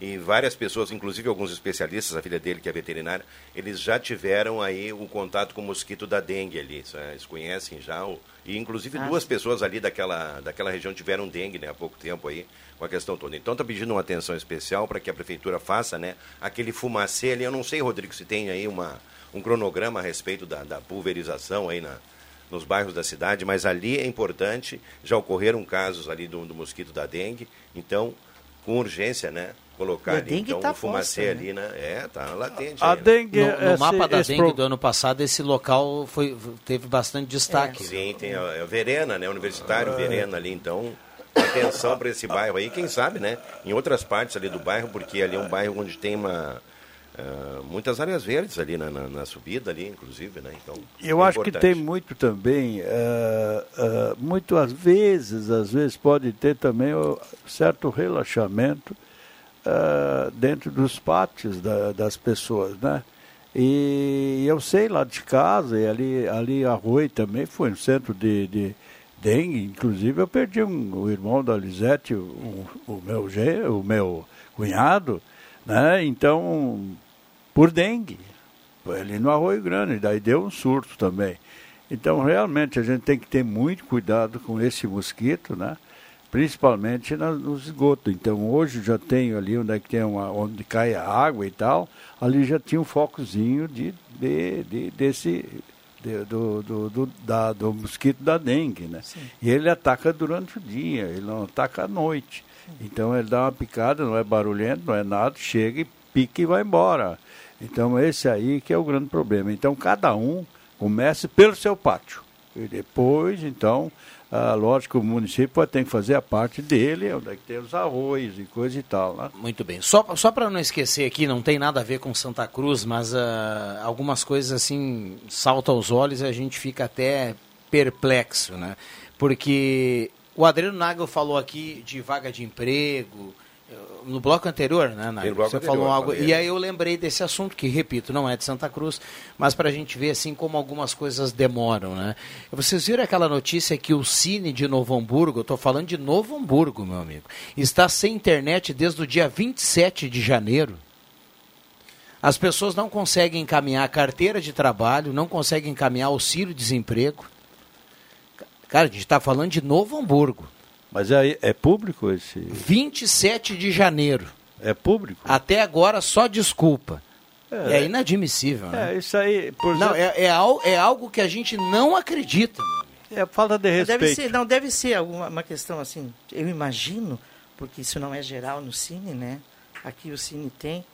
E várias pessoas, inclusive alguns especialistas, a filha dele que é veterinária, eles já tiveram aí o um contato com o mosquito da dengue ali, eles conhecem já, o, e inclusive ah, duas pessoas ali daquela, daquela região tiveram dengue né, há pouco tempo aí, com a questão toda. Então está pedindo uma atenção especial para que a prefeitura faça né, aquele fumacê ali, eu não sei, Rodrigo, se tem aí uma, um cronograma a respeito da, da pulverização aí na, nos bairros da cidade, mas ali é importante, já ocorreram casos ali do, do mosquito da dengue, então, com urgência, né? Colocar ali, então, tá um fumacê força, ali, né? É, tá latente. A dengue, no, no esse, mapa da dengue pro... do ano passado, esse local foi, teve bastante destaque. É. Sim, tem a, a, Verena, né? Universitário, ah, Verena ali, então atenção para esse bairro aí, quem sabe, né? Em outras partes ali do bairro, porque ali é um bairro onde tem uma uh, muitas áreas verdes ali na, na, na, subida ali, inclusive, né? Então eu é acho importante. que tem muito também, uh, uh, muito às vezes, às vezes pode ter também certo relaxamento uh, dentro dos pátios da, das pessoas, né? E eu sei lá de casa, e ali, ali a também foi um centro de, de dengue, inclusive eu perdi um, o irmão da Lisete, o, o, meu, o meu cunhado, né? Então, por dengue, foi ali no Arroio Grande, daí deu um surto também. Então, realmente, a gente tem que ter muito cuidado com esse mosquito, né? Principalmente nos esgotos. Então hoje já tenho ali onde, é que tem uma, onde cai a água e tal, ali já tinha um focozinho de, de, de desse de, do, do, do, da, do mosquito da dengue, né? Sim. E ele ataca durante o dia, ele não ataca à noite. Sim. Então ele dá uma picada, não é barulhento, não é nada, chega e pica e vai embora. Então esse aí que é o grande problema. Então cada um comece pelo seu pátio. E depois, então, ah, lógico, o município tem que fazer a parte dele, onde é que tem os arroz e coisa e tal. Né? Muito bem. Só, só para não esquecer aqui, não tem nada a ver com Santa Cruz, mas uh, algumas coisas assim saltam aos olhos e a gente fica até perplexo, né? Porque o Adriano Nagel falou aqui de vaga de emprego, no bloco anterior, né, Nair? Você anterior, falou algo. E aí eu lembrei desse assunto, que, repito, não é de Santa Cruz, mas para a gente ver assim como algumas coisas demoram, né? Vocês viram aquela notícia que o Cine de Novo Hamburgo, eu estou falando de Novo Hamburgo, meu amigo, está sem internet desde o dia 27 de janeiro. As pessoas não conseguem encaminhar carteira de trabalho, não conseguem encaminhar auxílio-desemprego. Cara, a gente está falando de Novo Hamburgo. Mas é, é público esse? 27 de janeiro. É público? Até agora só desculpa. É, É. inadmissível. né? É, isso aí. Por Não, exemplo, é, é, al- é algo que a gente não acredita. É falta de respeito. Deve ser, não, deve ser alguma uma questão assim, eu imagino, porque isso não é geral no Cine, né? Aqui o Cine tem,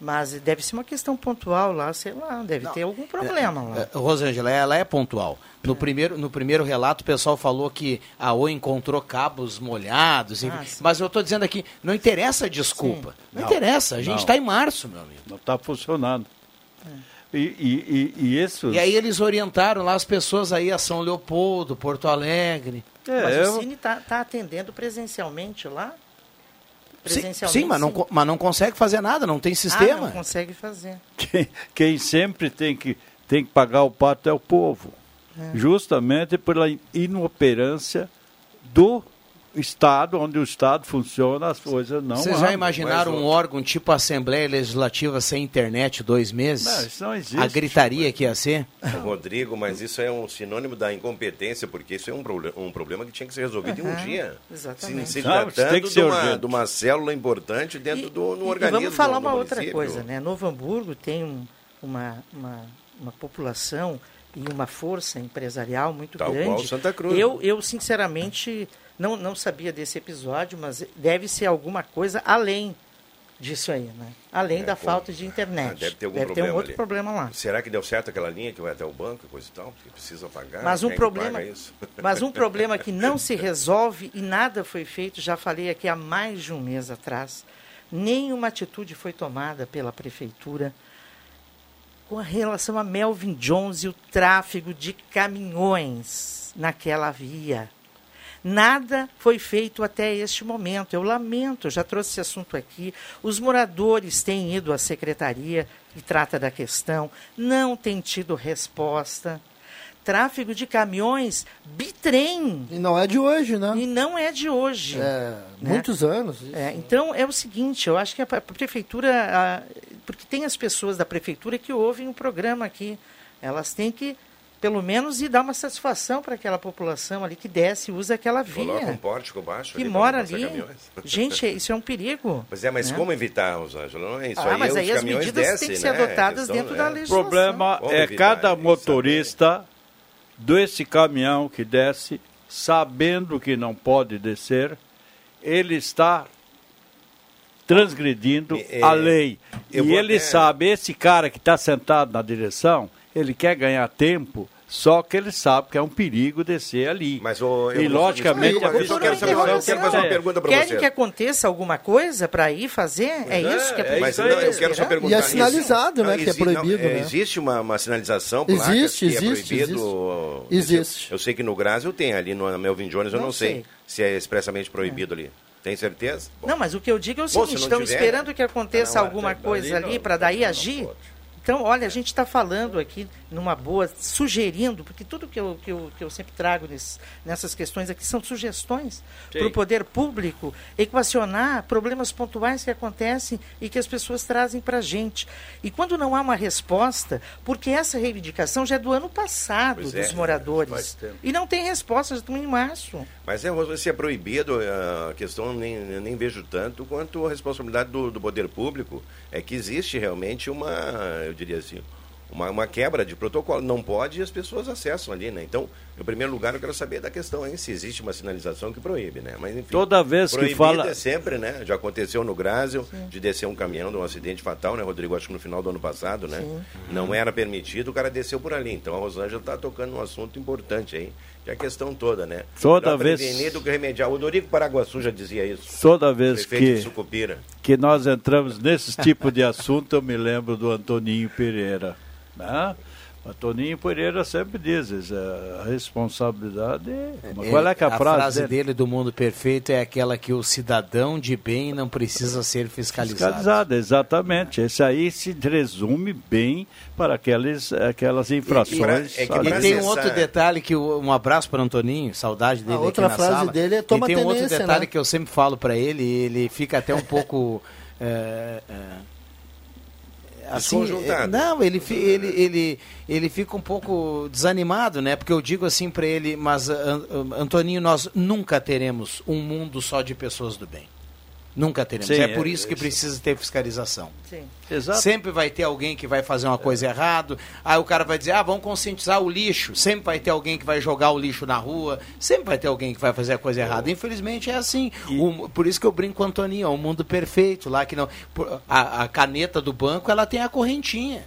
mas deve ser uma questão pontual lá, sei lá, deve ter algum problema lá. É, Rosângela, ela é pontual. No, primeiro, no primeiro relato, o pessoal falou que a Oi encontrou cabos molhados. Ah, sim. mas eu estou dizendo aqui, não interessa a desculpa. Não, Não, interessa, a gente não. está em março, meu amigo. Não está funcionando. E, e, e, e isso. E aí eles orientaram lá as pessoas aí a São Leopoldo, Porto Alegre. mas o Cine está atendendo presencialmente lá? Sim, Presencialmente, sim, mas não, co- mas não consegue fazer nada, não tem Ah, sistema. não consegue fazer. Quem, quem sempre tem que, tem que pagar o pato é o povo. É. Justamente pela inoperância do Estado, onde o Estado funciona, as coisas não Vocês já imaginaram um órgão tipo Assembleia Legislativa sem internet dois meses? Não, isso não existe, A gritaria que ia ser? Rodrigo, mas isso é um sinônimo da incompetência, porque isso é um, proble- um problema que tinha que ser resolvido em um dia. exatamente. Se, se Não, tratando que de ser uma, de uma célula importante dentro do no E organismo. vamos falar do uma outra município. coisa, né? Novo Hamburgo tem um- uma, uma, uma população e uma força empresarial muito Tal grande. qual Santa Cruz, Eu, eu sinceramente, não, não sabia desse episódio, mas deve ser alguma coisa além disso aí, né? Além da pô. falta de internet. Ah, deve ter algum um problema outro ali. problema lá. Será que deu certo aquela linha que vai até o banco e coisa e tal? Que precisa pagar? Mas um é problema, [laughs] mas um problema que não se [laughs] resolve e nada foi feito, já falei aqui há mais de um mês atrás, nenhuma atitude foi tomada pela prefeitura com relação a Melvin Jones e o tráfego de caminhões naquela via. Nada foi feito até este momento. Eu lamento, já trouxe esse assunto aqui. Os moradores têm ido à secretaria que trata da questão, não tem tido resposta. Tráfego de caminhões, bitrem. E não é de hoje, né? E não é de hoje. É, né? muitos anos. isso. É, então é o seguinte, eu acho que a, prefeitura, a- porque tem as pessoas da prefeitura que ouvem o programa aqui, elas têm que pelo menos ir dar uma satisfação para aquela população ali que desce e usa aquela Coloca um via. pórtico baixo Que ali mora ali. caminhões. [laughs] Gente, isso é um perigo. Pois é, mas né? como evitar, Rosângela? Não é isso Ah, aí, mas os aí as medidas descem, têm que ser né? adotadas A questão, dentro da é. O legislação. problema Vamos é evitar cada motorista desse caminhão que desce, sabendo que não pode descer, ele está transgredindo É, a lei. E ele até- sabe, esse cara que está sentado na direção, ele quer ganhar tempo, só que ele sabe que é um perigo descer ali. Mas, eu e vou- logicamente a eu só quero saber- eu quero fazer uma pergunta para Querem você. que aconteça alguma coisa para ir fazer? É, isso que a Mas prefeitura não, eu quero só perguntar. E é sinalizado, isso- né, que é exi- não, proibido, é, né? Existe uma, uma sinalização, placas, Existe, que é existe, proibido? Existe. Eu, eu sei que no Brasil tem, ali no Melvin Jones eu não, Não sei. sei. se é expressamente proibido ali. Tem certeza? Não, mas o que eu digo é o Bom, se seguinte, estão tiver- esperando que aconteça Não, alguma coisa ali para daí agir. Então, olha, a gente está falando aqui numa boa, sugerindo, porque tudo que eu, que eu, que eu sempre trago nesse- nessas questões aqui são sugestões para o poder público equacionar problemas pontuais que acontecem e que as pessoas trazem para a gente. E quando não há uma resposta, porque essa reivindicação já é do ano passado Pois dos é, moradores. E não tem resposta, já estamos em março. Mas é, se é proibido, a questão nem, nem vejo tanto quanto a responsabilidade do, do poder público. É que existe realmente uma, eu diria assim, uma, uma quebra de protocolo. Não pode e as pessoas acessam ali, né? Então, em primeiro lugar, eu quero saber da questão aí, se existe uma sinalização que proíbe, né? Mas, enfim, Toda vez que fala- é sempre, né? Já aconteceu no Brasil de descer um caminhão de um acidente fatal, né, Rodrigo? Acho que no final do ano passado, né? Não era permitido, o cara desceu por ali. Então, a Rosângela está tocando um assunto importante aí, é a questão toda, né? Toda Melhor vez- prevenir do que remediar. O Dorico Paraguaçu já dizia isso. Toda vez que, que nós entramos nesse tipo de assunto, eu me lembro do Antoninho Pereira. Né? O Antoninho Pereira sempre diz, isso, é, a responsabilidade... Mas qual é que é a, frase, dele? dele do mundo perfeito é aquela que o cidadão de bem não precisa ser fiscalizado. Fiscalizada, exatamente. Esse aí se resume bem para aquelas, aquelas infrações. E, sabe? tem um outro detalhe que um abraço para Antoninho, saudade dele A aqui outra na frase sala. dele é, "Toma e tem um outro tenência", detalhe né? que eu sempre falo para ele, e ele fica até um pouco é, [laughs] é, assim, Desconjuntado. não, ele, ele, ele, ele fica um pouco desanimado, né? Porque eu digo assim para ele, mas An- An- Antoninho, nós nunca teremos um mundo só de pessoas do bem. Nunca teremos. Sim, é por é- isso que é- precisa ter fiscalização. Sim. Exato. Sempre vai ter alguém que vai fazer uma coisa errada. Aí o cara vai dizer, ah, vamos conscientizar o lixo. Sempre vai ter alguém que vai jogar o lixo na rua. Sempre vai ter alguém que vai fazer a coisa errada. Infelizmente é assim. O- por isso que eu brinco com o Antoninho, é um mundo perfeito lá que não. A, a caneta do banco ela tem a correntinha.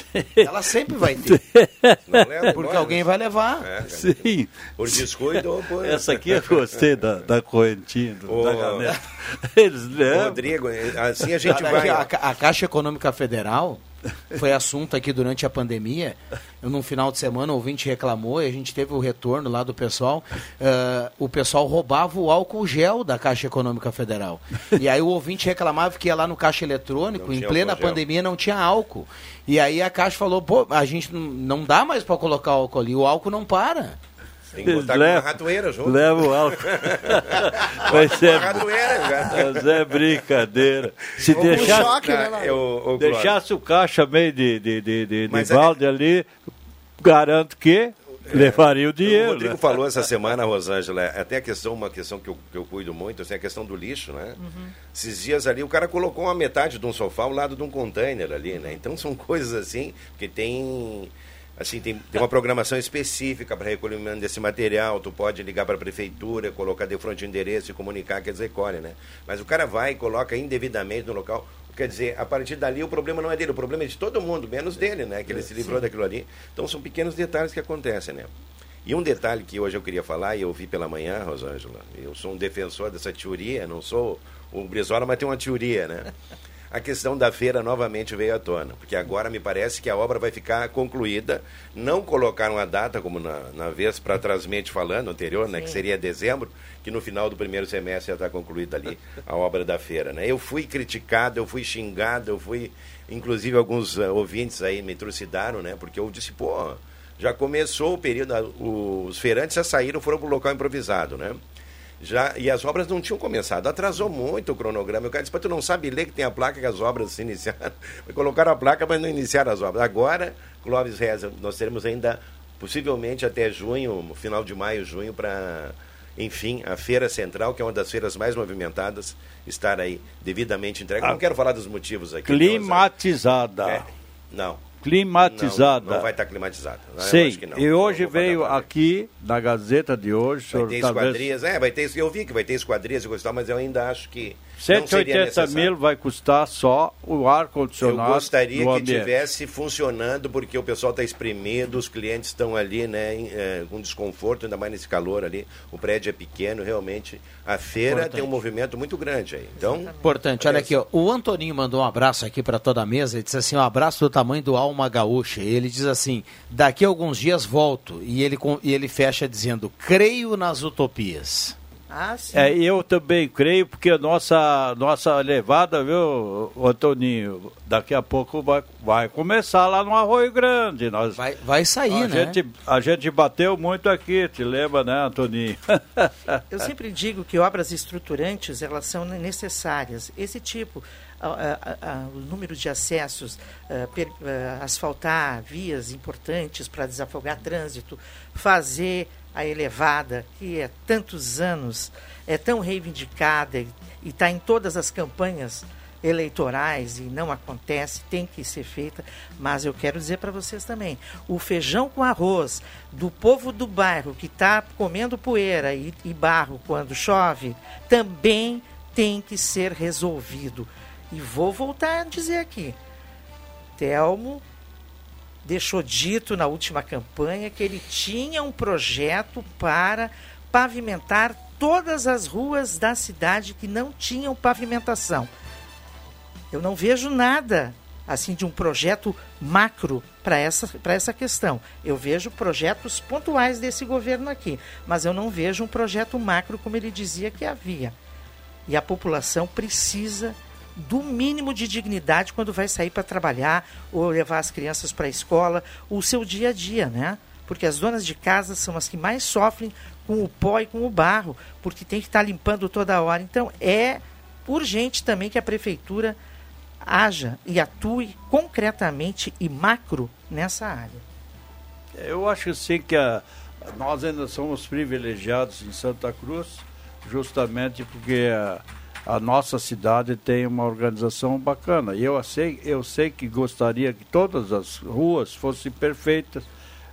[laughs] Ela sempre vai ter. [laughs] Leva Porque alguém vai levar. É, Sim. Por descuido ou por... Essa aqui eu gostei da, da correntinha, da caneta. [laughs] Eles levam. Rodrigo, assim a gente vai... A, a Caixa Econômica Federal foi assunto aqui durante a pandemia. Eu, num final de semana, o ouvinte reclamou e a gente teve o retorno lá do pessoal. eh, o pessoal roubava o álcool gel da Caixa Econômica Federal. E aí o ouvinte reclamava que ia lá no caixa eletrônico, Não em plena álcool gel. pandemia não tinha álcool. E aí a Caixa falou: pô, a gente não, não dá mais para colocar álcool ali, o álcool não para. Tem que botar com uma ratoeira junto. Leva o [laughs] álcool. Vai Vai ser. ratoeira. Mas é brincadeira. Se Ou com deixar, choque, né? Eu- ô, Clóvis. deixasse o caixa meio de, de, de, de, de Mas é- balde ali, garanto que levaria o O dinheiro. Rodrigo né? falou essa semana, Rosângela, até a questão, uma questão que eu, que eu cuido muito, assim, a questão do lixo, né? Esses dias ali, o cara colocou uma metade de um sofá ao lado de um container ali, né? Então são [laughs] coisas assim, que tem. Assim, tem, tem uma programação específica para recolhimento desse material. Tu pode ligar para a prefeitura, colocar de frente o endereço e comunicar que eles recolhem, né? Mas o cara vai e coloca indevidamente no local. Quer dizer, a partir dali o problema não é dele, o problema é de todo mundo, menos dele, né? Que ele se livrou daquilo ali. Então são pequenos detalhes que acontecem, né? E um detalhe que hoje eu queria falar, e eu vi pela manhã, Rosângela, eu sou um defensor dessa teoria, não sou o Brizola, mas tem uma teoria, né? [laughs] A questão da feira novamente veio à tona, porque agora me parece que a obra vai ficar concluída. Não colocaram a data, como na, na vez para trasmente falando, anterior, né, que seria dezembro, que no final do primeiro semestre já está concluída ali a obra da feira. Né? Eu fui criticado, eu fui xingado, eu fui. Inclusive, alguns eh, ouvintes aí me trucidaram, né? Porque eu disse, pô, já começou o período, os feirantes já saíram, foram para o local improvisado, né? Já, e as obras não tinham começado. Atrasou muito o cronograma. O cara disse, "Pô, tu não sabe ler que tem a placa que as obras se iniciaram. [laughs] Colocaram a placa, mas não iniciaram as obras. Agora, Clóvis Reza, nós teremos ainda, possivelmente até junho, final de maio, junho, para, enfim, a Feira Central, que é uma das feiras mais movimentadas, estar aí devidamente entregue. Não Ah. quero falar dos motivos aqui. Climatizada. É, não. Climatizada. Não, não vai estar climatizada. Eu Sim, acho que não. e Não hoje pagar veio aqui, na Gazeta de hoje, Vai ter talvez- esquadrias, é, vai ter, eu vi que vai ter esquadrias e coisa e tal, mas eu ainda acho que não 180 necessário. mil vai custar só o Eu ar-condicionado gostaria do que tivesse funcionando, porque o pessoal está espremido, os clientes estão ali, né, em, eh, com desconforto, ainda mais nesse calor ali. O prédio é pequeno, realmente. A feira Importante. tem um movimento muito grande aí. Então, Importante, olha aqui, ó, o Antoninho mandou um abraço aqui para toda a mesa, ele disse assim, um abraço do tamanho do Alma Gaúcha, e ele diz assim, daqui a alguns dias volto, e ele, e ele fecha dizendo, creio nas utopias. Ah, sim. É, eu também creio, porque a nossa, nossa levada, viu, Antoninho, daqui a pouco vai, vai começar lá no Arroio Grande. Nós, vai, vai sair, a né? Gente, a gente bateu muito aqui, te lembra, né, Antoninho? [laughs] Eu sempre digo que obras estruturantes elas são necessárias. Esse tipo, o número de acessos, per- ah, asfaltar vias importantes para desafogar trânsito, fazer a elevada, que há tantos anos é tão reivindicada e está em todas as campanhas eleitorais e não acontece, tem que ser feita, mas eu quero dizer para vocês também, o feijão com arroz do povo do bairro que está comendo poeira e, e barro quando chove, também tem que ser resolvido. E vou voltar a dizer aqui, Telmo deixou dito na última campanha que ele tinha um projeto para pavimentar todas as ruas da cidade que não tinham pavimentação. Eu não vejo nada assim de um projeto macro para essa, para essa questão. Eu vejo projetos pontuais desse governo aqui, mas eu não vejo um projeto macro como ele dizia que havia. E a população precisa do mínimo de dignidade quando vai sair para trabalhar ou levar as crianças para a escola, o seu dia a dia, né? Porque as donas de casa são as que mais sofrem com o pó e com o barro, porque tem que estar limpando toda hora. Então é urgente também que a prefeitura haja e atue concretamente e macro nessa área. Eu acho assim que a, nós ainda somos privilegiados em Santa Cruz, justamente porque a, a nossa cidade tem uma organização bacana. E eu sei, eu sei que gostaria que todas as ruas fossem perfeitas,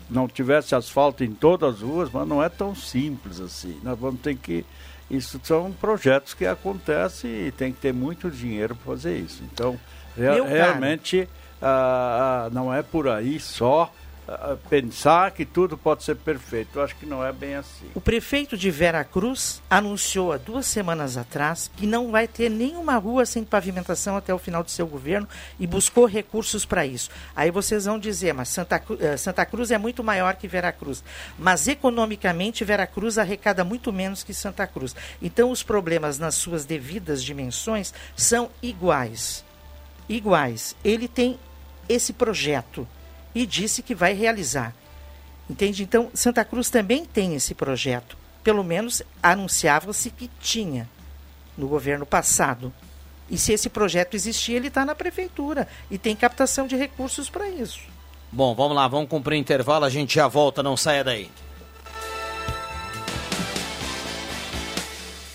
não tivesse asfalto em todas as ruas, mas não é tão simples assim. Nós vamos ter que. Isso são projetos que acontecem e tem que ter muito dinheiro para fazer isso. Então, rea, realmente, ah, ah, não é por aí só pensar que tudo pode ser perfeito. Eu acho que não é bem assim. O prefeito de Vera Cruz anunciou há duas semanas atrás que não vai ter nenhuma rua sem pavimentação até o final do seu governo e buscou recursos para isso. Aí vocês vão dizer, mas Santa, eh, Santa Cruz é muito maior que Vera Cruz. Mas economicamente, Vera Cruz arrecada muito menos que Santa Cruz. Então os problemas nas suas devidas dimensões são iguais. Iguais. Ele tem esse projeto e disse que vai realizar. Entende? Então, Santa Cruz também tem esse projeto. Pelo menos anunciava-se que tinha no governo passado. E se esse projeto existir, ele está na prefeitura e tem captação de recursos para isso. Bom, vamos lá, vamos cumprir intervalo, a gente já volta, não saia daí.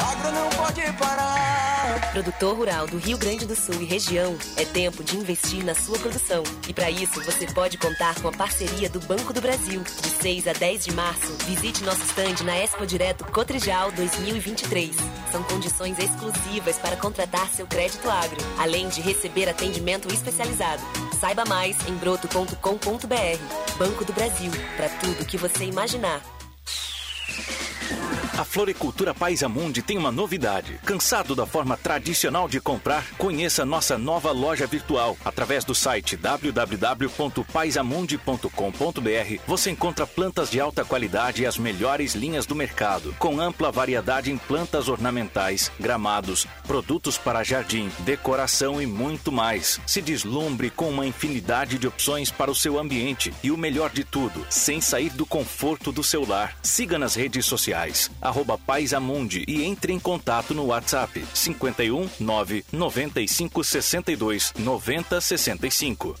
agro não pode parar. Produtor rural do Rio Grande do Sul e região, é tempo de investir na sua produção. E para isso, você pode contar com a parceria do Banco do Brasil. De 6 a 10 de março, visite nosso stand na Expo Direto Cotrijal 2023. São condições exclusivas para contratar seu crédito agro, além de receber atendimento especializado. Saiba mais em broto.com.br. Banco do Brasil, para tudo que você imaginar. A Floricultura Paisamundi tem uma novidade. Cansado da forma tradicional de comprar? Conheça nossa nova loja virtual. Através do site www.paisamundi.com.br você encontra plantas de alta qualidade e as melhores linhas do mercado, com ampla variedade em plantas ornamentais, gramados, produtos para jardim, decoração e muito mais. Se deslumbre com uma infinidade de opções para o seu ambiente e o melhor de tudo, sem sair do conforto do seu lar. Siga nas redes sociais arroba Paisamundi e entre em contato no WhatsApp 51 9 95 62 90 65.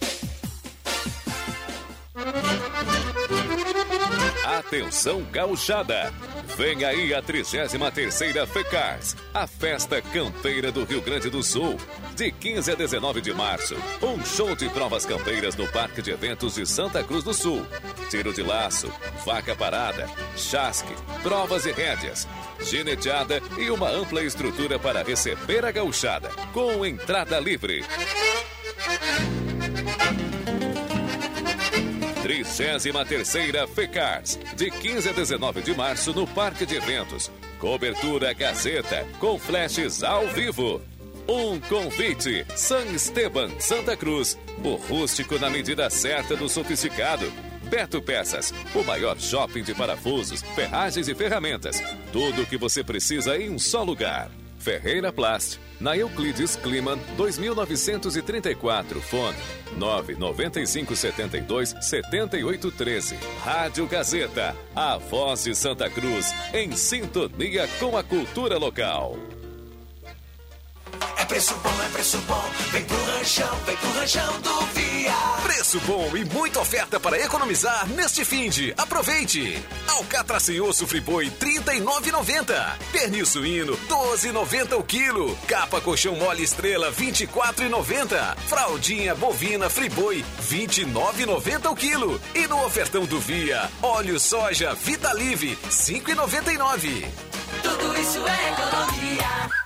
Atenção gauchada! Vem aí a 33ª FECARS, a festa campeira do Rio Grande do Sul. De 15 a 19 de março, um show de provas campeiras no Parque de Eventos de Santa Cruz do Sul. Tiro de laço, vaca parada, chasque, provas e rédeas, gineteada e uma ampla estrutura para receber a gauchada, com entrada livre. 33ª FECARS, de 15 a 19 de março no Parque de Eventos. Cobertura Gazeta, com flashes ao vivo. Um convite, San Esteban, Santa Cruz, o rústico na medida certa do sofisticado. Beto Peças, o maior shopping de parafusos, ferragens e ferramentas. Tudo o que você precisa em um só lugar. Ferreira Plast, na Euclides Kliman, 2934, fone 99572 7813. Rádio Gazeta, a voz de Santa Cruz, em sintonia com a cultura local. É preço bom, é preço bom. Vem pro ranchão, vem pro ranchão do Via. Preço bom e muita oferta para economizar neste fim de. Aproveite! Alcatra sem osso friboi 39,90. Pernil suíno 12,90 o quilo. Capa colchão mole estrela 24,90. Fraldinha bovina friboi 29,90 o quilo. E no ofertão do Via, óleo soja Vitalive 5,99. Tudo isso é economia.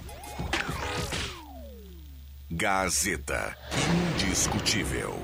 Gazeta. Indiscutível.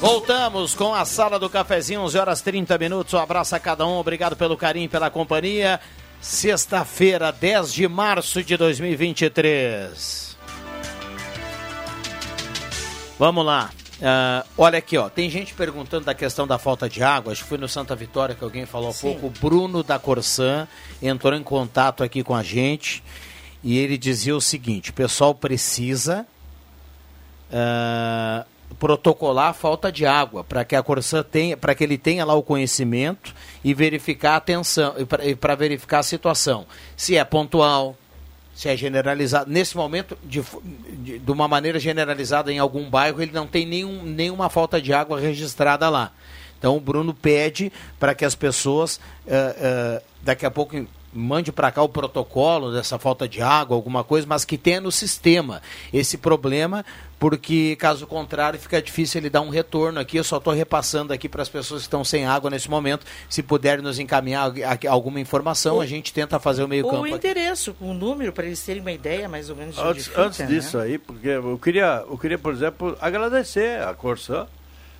Voltamos com a sala do cafezinho, 11 horas 30 minutos. Um abraço a cada um, obrigado pelo carinho, pela companhia. Sexta-feira, 10 de março de 2023. Vamos lá. Uh, olha aqui, ó. Tem gente perguntando da questão da falta de água. Acho que foi no Santa Vitória que alguém falou há Sim. pouco. O Bruno da Corsã entrou em contato aqui com a gente e ele dizia o seguinte: o pessoal precisa uh, protocolar a falta de água para que a Corsã tenha, para que ele tenha lá o conhecimento e verificar a atenção e para verificar a situação, se é pontual, se é generalizado. Nesse momento, de, de, de, uma maneira generalizada em algum bairro, ele não tem nenhum, nenhuma falta de água registrada lá. Então o Bruno pede para que as pessoas uh, uh, daqui a pouco mande para cá o protocolo dessa falta de água, alguma coisa, mas que tenha no sistema esse problema, porque caso contrário fica difícil ele dar um retorno aqui. Eu só estou repassando aqui para as pessoas que estão sem água nesse momento. Se puderem nos encaminhar alguma informação, o, a gente tenta fazer o meio campo. O endereço, o um número, para eles terem uma ideia mais ou menos de antes, fica, antes disso né? aí, porque eu queria, eu queria, por exemplo, agradecer a Corsã,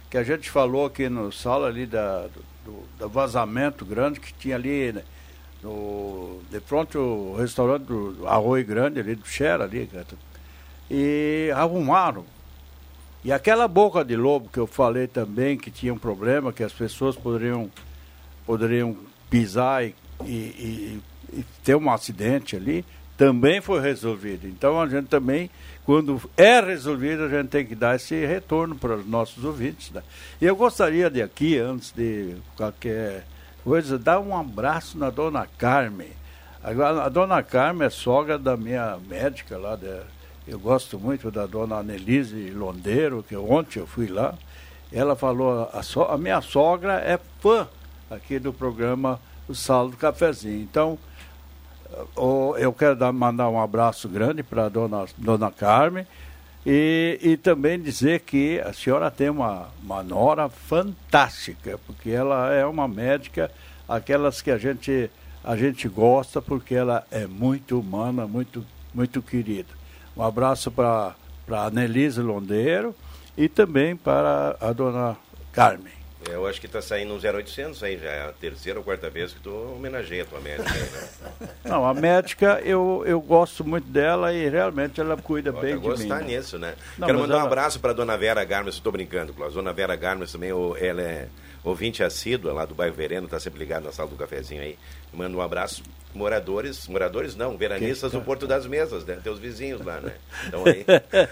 que a gente falou aqui no sala ali da, do, do vazamento grande que tinha ali. No, de frente o restaurante do Arroio Grande, ali do Xera, ali, e arrumaram. E aquela boca de lobo que eu falei também, que tinha um problema, que as pessoas poderiam, poderiam pisar e, e, e, e ter um acidente ali, também foi resolvido. Então a gente também, quando é resolvido, a gente tem que dar esse retorno para os nossos ouvintes. Né? E eu gostaria de aqui, antes de qualquer coisa, dar um abraço na dona Carmen. Agora, a dona Carmen é sogra da minha médica lá, eu gosto muito da dona Annelise Londeiro, que ontem eu fui lá. Ela falou, a, so, a minha sogra é fã aqui do programa O Salo do Cafezinho. Então, eu quero dar, mandar um abraço grande para a dona, dona Carmen. E, e, também dizer que a senhora tem uma, uma nora fantástica, porque ela é uma médica, aquelas que a gente, a gente gosta, porque ela é muito humana, muito, muito querida. Um abraço para a Nelise Londeiro e também para a dona Carmen. Eu acho que está saindo um 0800 aí, já é a terceira ou quarta vez que tu homenageia a tua médica. Né? [laughs] Não, a médica, eu, eu gosto muito dela e realmente ela cuida Pode bem de mim. gostar nisso, né? Não, Quero mandar ela... um abraço para a dona Vera Garmes, estou brincando, Cláudio. Dona Vera Garmes também, ela é ouvinte assídua lá do bairro Vereno, está sempre ligado na sala do cafezinho aí. Manda um abraço. Moradores, moradores não, veranistas do Porto das Mesas, né? Teus vizinhos lá, né? Então aí,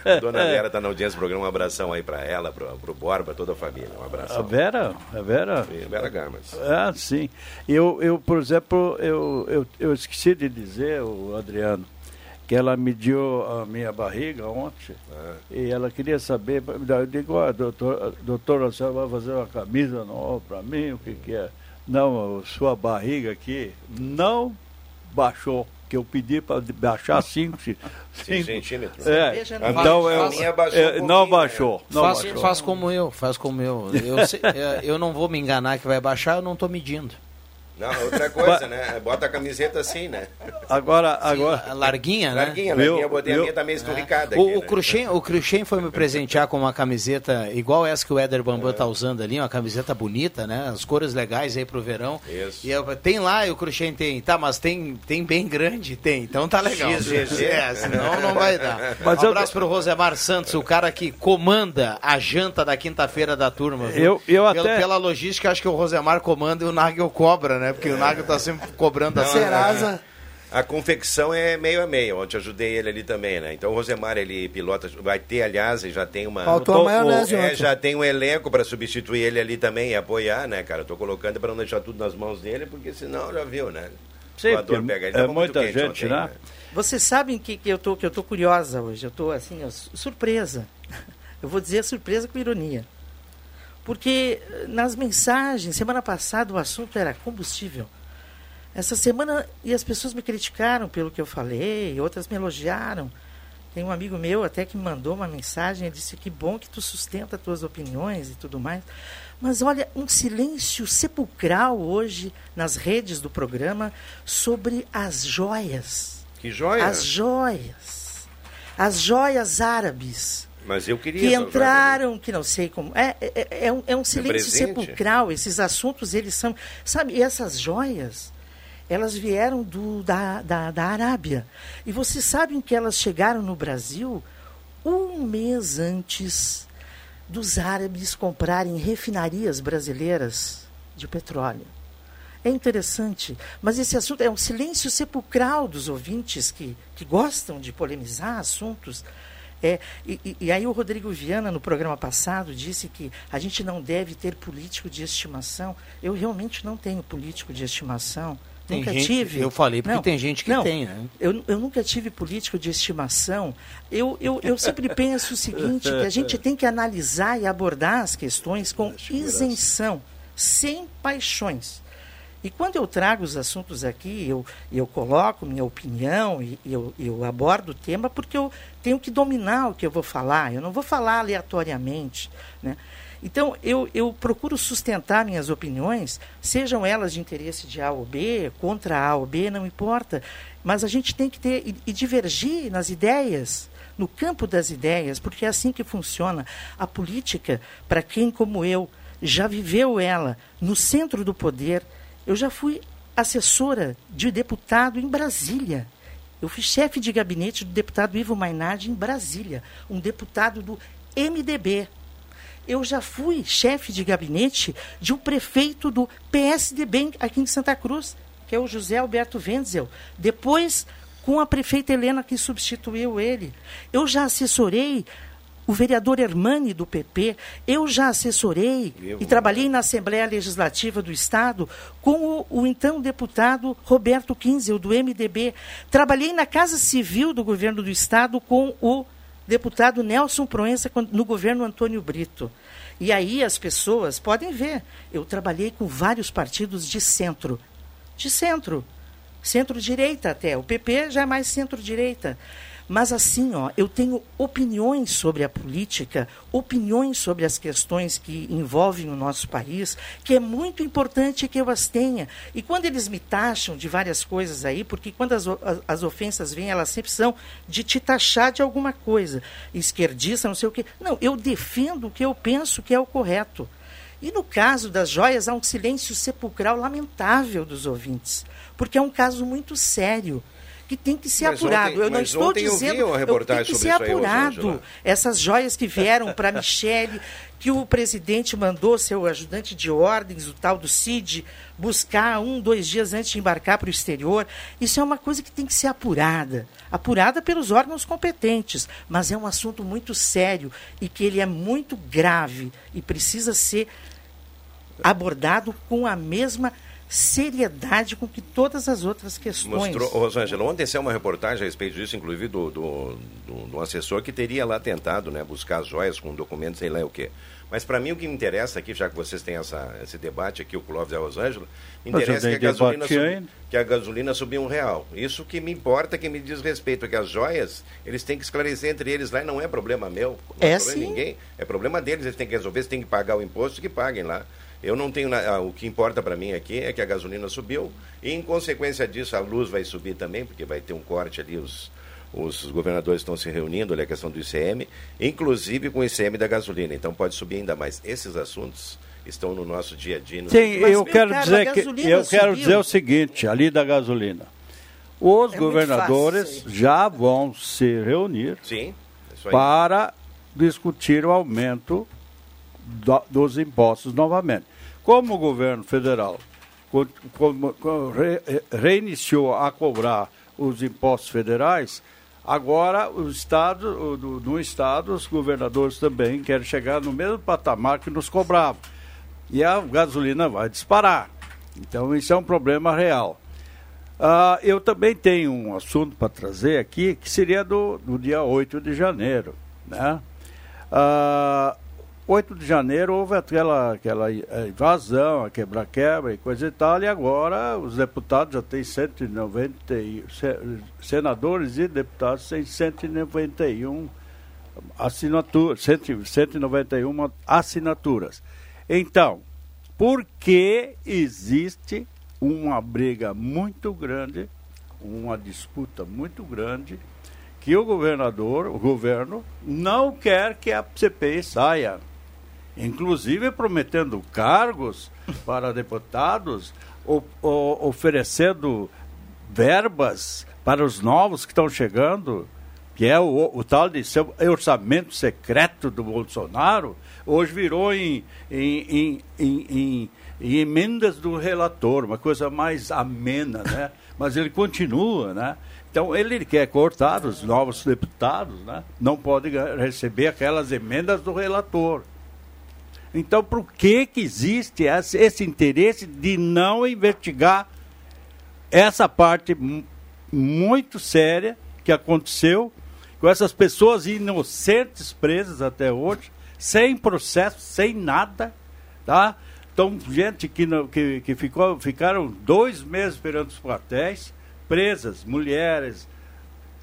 a [laughs] dona Vera está na audiência do programa, um abração aí para ela, para o Borba, toda a família. Um abraço. A Vera? A Vera? Sim, Vera Garmas. Ah, sim. Eu, eu por exemplo, eu, eu, eu esqueci de dizer, o Adriano, que ela mediu a minha barriga ontem Ah. e ela queria saber, eu digo, ah, doutor, doutor, a senhora vai fazer uma camisa nova para mim, o que que é? Não, sua barriga aqui não baixou, que eu pedi para baixar 5 [laughs] centímetros. É, então A eu, minha baixou é, um não baixou. né? Não faz, baixou. faz como eu, faz como eu. Eu, sei- é, eu não vou me enganar que vai baixar, eu não estou medindo. Não, outra coisa, né? Bota a camiseta assim, né? Agora, agora. larguinha, né? Larguinha, larguinha, eu botei a minha também esturricada. O, aqui, o, né? Cruxem, o Cruxem foi me presentear com uma camiseta igual essa que o Éder Bambam tá usando ali, uma camiseta bonita, né? As cores legais aí pro verão. Isso. E eu, tem lá, e o Cruxem tem, tá, mas tem, tem bem grande, tem. Então tá legal. XGG. É, senão não vai dar. Mas um eu- abraço pro Rosemar Santos, o cara que comanda a janta da quinta-feira da turma. viu? Eu- eu Pelo- até- Pela logística, acho que o Rosemar comanda e o Nagel cobra, né? Porque o Nagel tá sempre cobrando a Não, A confecção é meio a meio. Ontem eu ajudei ele ali também, né? Então o Rosemar, ele pilota. Vai ter, aliás, e já tem uma. Faltou a maionese é. Já tem um elenco para substituir ele ali também e apoiar, né, cara? Eu tô colocando para não deixar tudo nas mãos dele, porque senão já viu, né? Sim, O pega ele. é muito muita quente gente, ontem, né? Vocês sabem que, que eu tô que eu tô curiosa hoje. Eu tô assim, ó, su- surpresa. [laughs] Eu vou dizer surpresa com ironia. Porque eh, nas mensagens, semana passada o assunto era combustível. Essa semana e as pessoas me criticaram pelo que eu falei, outras me elogiaram. Tem um amigo meu até que me mandou uma mensagem e disse que bom que tu sustenta tuas opiniões e tudo mais. Mas olha, um silêncio sepulcral hoje nas redes do programa sobre as joias. Que joia! As joias. As joias árabes. Mas eu queria. Que entraram, que não sei como. É, é, é um, é um silêncio presente? sepulcral. Esses assuntos, eles são. Sabe, e essas joias, elas vieram do, da, da, da Arábia. E vocês sabem que elas chegaram no Brasil um mês antes dos árabes comprarem refinarias brasileiras de petróleo. É interessante, mas esse assunto é um silêncio sepulcral dos ouvintes que, que gostam de polemizar assuntos. É, e, e- aí o Rodrigo Viana, no programa passado, disse que a gente não deve ter político de estimação. Eu realmente não tenho político de estimação. Tem nunca gente- tive. eu falei porque tem gente que tem, né? Eu, eu nunca tive político de estimação. Eu, eu, eu sempre penso o seguinte, que a gente tem que analisar e abordar as questões com isenção, sem paixões. E quando eu trago os assuntos aqui, eu, eu coloco minha opinião e eu, eu abordo o tema porque eu tenho que dominar o que eu vou falar. Eu não vou falar aleatoriamente. Né? Então, eu, eu procuro sustentar minhas opiniões, sejam elas de interesse de A ou B, contra A ou B, não importa. Mas a gente tem que ter e, e divergir nas ideias, no campo das ideias, porque é assim que funciona. A política, para quem como eu já viveu ela no centro do poder, eu já fui assessora de deputado em Brasília. Eu fui chefe de gabinete do deputado Ivo Mainardi em Brasília, um deputado do MDB. Eu já fui chefe de gabinete de um prefeito do PSDB aqui em Santa Cruz, que é o José Alberto Wenzel. Depois, com a prefeita Helena que substituiu ele. Eu já assessorei o vereador Hermani do PP, eu já assessorei e trabalhei na Assembleia Legislativa do Estado com o, o então deputado Roberto Kinzel, do MDB. Trabalhei na Casa Civil do governo do Estado com o deputado Nelson Proença no governo Antônio Brito. E aí as pessoas podem ver, eu trabalhei com vários partidos de centro. De centro. Centro-direita até. O PP já é mais centro-direita. Mas assim, ó, eu tenho opiniões sobre a política, opiniões sobre as questões que envolvem o nosso país, que é muito importante que eu as tenha. E quando eles me taxam de várias coisas aí, porque quando as, as ofensas vêm, elas sempre são de te taxar de alguma coisa. Esquerdista, não sei o quê. Não, eu defendo o que eu penso que é o correto. E no caso das joias, há um silêncio sepulcral lamentável dos ouvintes, porque é um caso muito sério que tem que ser Mas apurado. ontem- eu não estou ontem eu vi dizendo uma tem que ser apurado. Rosângela. Essas joias que vieram para [laughs] Michele, que o presidente mandou seu ajudante de ordens, o tal do Cid, buscar um, dois dias antes de embarcar para o exterior. Isso é uma coisa que tem que ser apurada. Apurada pelos órgãos competentes. Mas é um assunto muito sério e que ele é muito grave e precisa ser abordado com a mesma seriedade com que todas as outras questões. Mostrou, Rosângela, ontem saiu uma reportagem a respeito disso, inclusive do, do, do, do assessor que teria lá tentado né, buscar as joias com documentos, sei lá o quê. Mas para mim o que me interessa aqui, já que vocês têm essa, esse debate aqui, o Clóvis e a Rosângela, me interessa que a, gasolina ainda. que a gasolina subiu um real. Isso que me importa, que me diz respeito, é que as joias, eles têm que esclarecer entre eles lá e não é problema meu, não é, É problema de sim. ninguém, é problema deles, eles têm que resolver, se têm que pagar o imposto, que paguem lá. Eu não tenho. Na... O que importa para mim aqui é que a gasolina subiu e, em consequência disso, a luz vai subir também, porque vai ter um corte ali. Os, os governadores estão se reunindo, ali a questão do ICM, inclusive com o ICM da gasolina. Então pode subir ainda mais. Esses assuntos estão no nosso dia a dia. Sim, eu quero dizer que eu quero dizer o seguinte, ali da gasolina. Os é governadores já vão se reunir Sim, para discutir o aumento do, dos impostos novamente. Como o governo federal reiniciou a cobrar os impostos federais, agora o estado, no estado, os governadores também querem chegar no mesmo patamar que nos cobravam. E a gasolina vai disparar. Então isso é um problema real. Uh, eu também tenho um assunto para trazer aqui, que seria do, do dia 8 de janeiro. Né? Uh, 8 de janeiro houve aquela, aquela é, invasão, a quebra-quebra e coisa e tal, e agora os deputados já têm 190, senadores e deputados têm 191 assinaturas, 191 assinaturas. Então, por que existe uma briga muito grande, uma disputa muito grande, que o governador, o governo, não quer que a CPI saia inclusive prometendo cargos para deputados, o, o, oferecendo verbas para os novos que estão chegando, que é o, o tal de seu orçamento secreto do Bolsonaro, hoje virou em, em, em, em, em emendas do relator, uma coisa mais amena, né? Mas ele continua, né? Então ele quer cortar os novos deputados, né? Não pode receber aquelas emendas do relator. Então, por que, que existe esse, esse interesse de não investigar essa parte muito séria que aconteceu com essas pessoas inocentes presas até hoje, sem processo, sem nada, tá? Então, gente que, que, que ficou, ficaram dois meses perante os quartéis, presas, mulheres,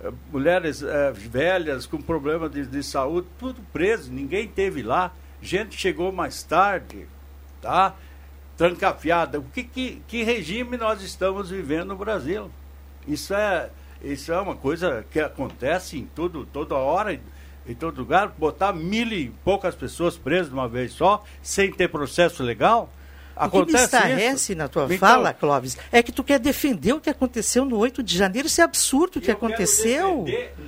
eh, mulheres é, velhas com problemas de, de saúde, tudo preso, ninguém teve lá gente chegou mais tarde, tá? Trancafiada. O que, que, que regime nós estamos vivendo no Brasil? Isso é, isso é uma coisa que acontece em tudo, toda hora, em todo lugar. Botar mil e poucas pessoas presas de uma vez só, sem ter processo legal. Acontece o que me estarrece na tua então, fala, Clóvis, é que tu quer defender o que aconteceu no 8 de janeiro. Isso é absurdo o que aconteceu.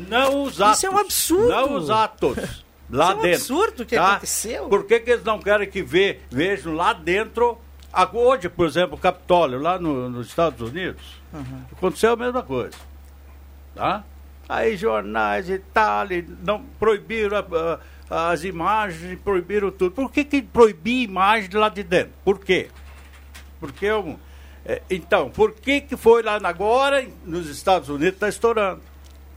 Não os atos. Isso é um absurdo. Não os atos. [laughs] lá Isso é um dentro. absurdo que tá? aconteceu. Por que, que eles não querem que ve, vejam lá dentro? Hoje, por exemplo, o Capitólio, lá no, nos Estados Unidos, uhum. aconteceu a mesma coisa. Tá? Aí jornais e tal, não proibiram a, a, as imagens, proibiram tudo. Por que, que proibir imagem lá de dentro? Por quê? Porque eu, é, então, por que, que foi lá agora, nos Estados Unidos, está estourando?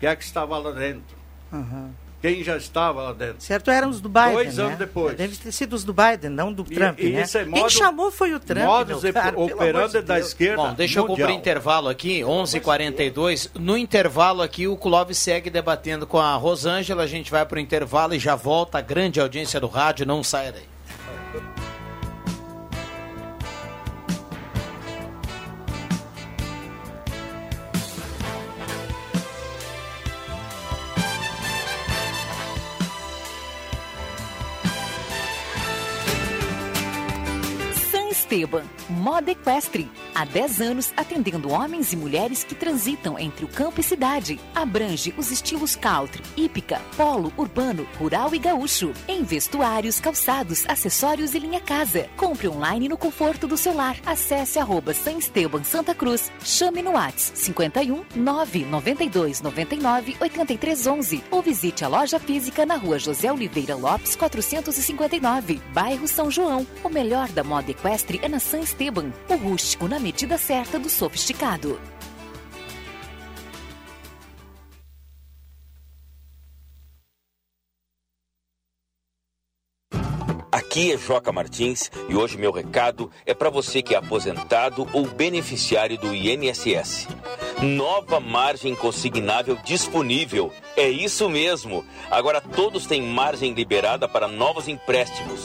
Quem é que estava lá dentro? Uhum quem já estava lá dentro. Certo, eram os do Biden. Dois né? anos depois. Deve ter sido os do Biden, não do Trump. E, né? isso é modo, quem chamou foi o Trump. Modus cara, operando de da esquerda. Bom, deixa mundial. eu cumprir intervalo aqui, 11:42 h 42 No intervalo aqui, o Clóvis segue debatendo com a Rosângela. A gente vai para o intervalo e já volta a grande audiência do rádio. Não saia daí. Esteban, moda equestre. Há 10 anos atendendo homens e mulheres que transitam entre o campo e cidade. Abrange os estilos country, hípica, polo, urbano, rural e gaúcho. Em vestuários, calçados, acessórios e linha casa. Compre online no conforto do celular. Acesse arroba San Esteban Santa Cruz. Chame no WhatsApp 51 992 99 83 11 ou visite a loja física na rua José Oliveira Lopes 459, bairro São João. O melhor da moda equestre é na San Esteban, o rústico na medida certa do sofisticado. Aqui é Joca Martins e hoje meu recado é para você que é aposentado ou beneficiário do INSS. Nova margem consignável disponível. É isso mesmo. Agora todos têm margem liberada para novos empréstimos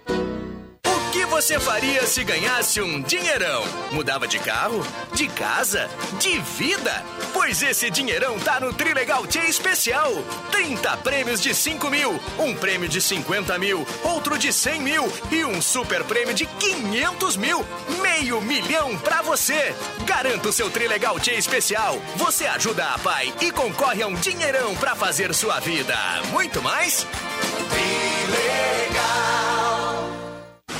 Você faria se ganhasse um dinheirão? Mudava de carro? De casa? De vida? Pois esse dinheirão tá no Trilegal Tia Especial. 30 prêmios de 5 mil, um prêmio de 50 mil, outro de 100 mil e um super prêmio de 500 mil. Meio milhão pra você. Garanta o seu Trilegal Tia Especial. Você ajuda a pai e concorre a um dinheirão pra fazer sua vida. Muito mais?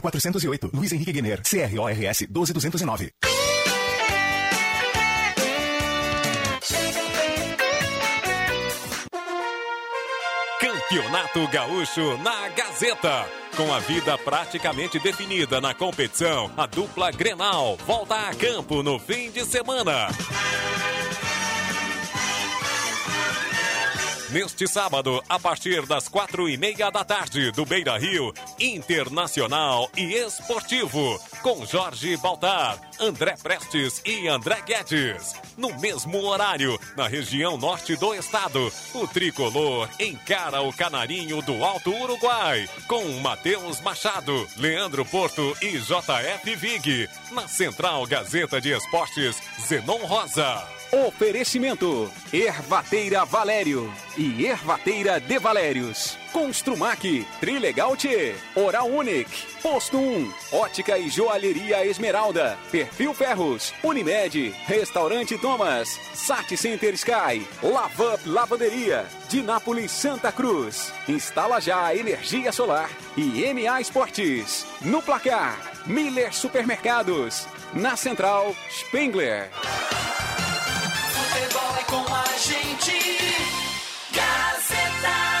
4408, Luiz Henrique Guener, CRORS 12209. Campeonato Gaúcho na Gazeta. Com a vida praticamente definida na competição, a dupla Grenal volta a campo no fim de semana. Neste sábado, a partir das quatro e meia da tarde, do Beira Rio, Internacional e Esportivo, com Jorge Baltar, André Prestes e André Guedes. No mesmo horário, na região norte do estado, o tricolor encara o canarinho do Alto Uruguai, com Matheus Machado, Leandro Porto e JF Vig. Na Central Gazeta de Esportes, Zenon Rosa. Oferecimento: Ervateira Valério e Ervateira de Valérios. Construmac, Trilegal T, Oral Unique, Posto 1, Ótica e Joalheria Esmeralda, Perfil Ferros, Unimed, Restaurante Thomas, Sat Center Sky, Lavup Lavanderia, Dinápolis Santa Cruz. Instala já energia solar e MA Esportes. No placar, Miller Supermercados. Na central, Spengler. Futebol é com a gente. Gazeta.